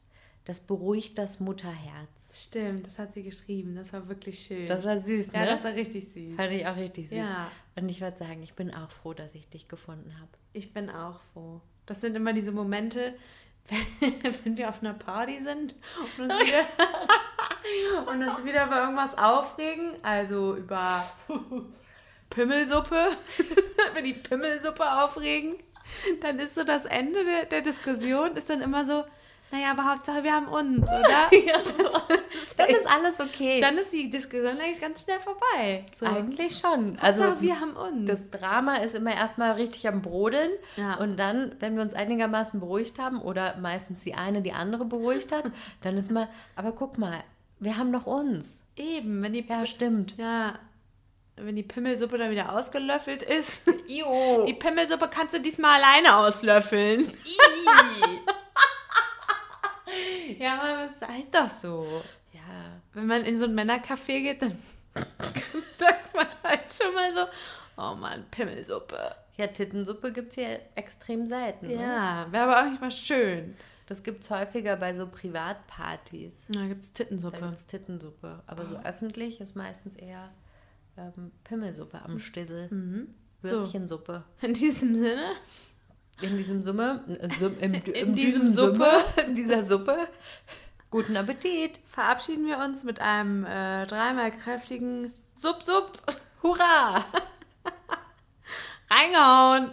D: Das beruhigt das Mutterherz.
E: Stimmt, das hat sie geschrieben. Das war wirklich schön.
D: Das war süß,
E: ja,
D: ne?
E: das war richtig süß.
D: Fand ich auch richtig süß.
E: Ja.
D: Und ich würde sagen, ich bin auch froh, dass ich dich gefunden habe.
E: Ich bin auch froh. Das sind immer diese Momente, wenn wir auf einer Party sind und uns wieder, und uns wieder über irgendwas aufregen. Also über Pimmelsuppe, über die Pimmelsuppe aufregen. Dann ist so das Ende der, der Diskussion, ist dann immer so, naja, aber Hauptsache wir haben uns, oder?
D: Dann ist alles okay.
E: Dann ist die Diskussion eigentlich ganz schnell vorbei. So.
D: Eigentlich schon.
E: Also
D: Also
E: wir haben uns.
D: das Drama ist immer erstmal richtig am Brodeln.
E: Ja.
D: Und dann, wenn wir uns einigermaßen beruhigt haben oder meistens die eine die andere beruhigt hat, dann ist mal, aber guck mal, wir haben doch uns.
E: Eben, wenn die
D: Ja, stimmt.
E: Ja, wenn die Pimmelsuppe dann wieder ausgelöffelt ist.
D: Jo.
E: Die Pimmelsuppe kannst du diesmal alleine auslöffeln. Ja, aber das heißt doch so.
D: Ja,
E: Wenn man in so ein Männercafé geht, dann sagt man halt schon mal so, oh Mann, Pimmelsuppe.
D: ja Tittensuppe gibt es hier extrem selten. Ne?
E: Ja, wäre aber auch nicht mal schön.
D: Das gibt es häufiger bei so Privatpartys.
E: Da gibt es
D: Da
E: Tittensuppe.
D: gibt es Tittensuppe. Aber so öffentlich ist meistens eher ähm, Pimmelsuppe am Stissel.
E: So.
D: Würstchensuppe.
E: In diesem Sinne,
D: In diesem Summe, äh, Sum- im,
E: In diesem Suppe.
D: in dieser Suppe. Guten Appetit.
E: verabschieden wir uns mit einem äh, dreimal kräftigen Sub-Sub.
D: Hurra!
E: Reingehauen!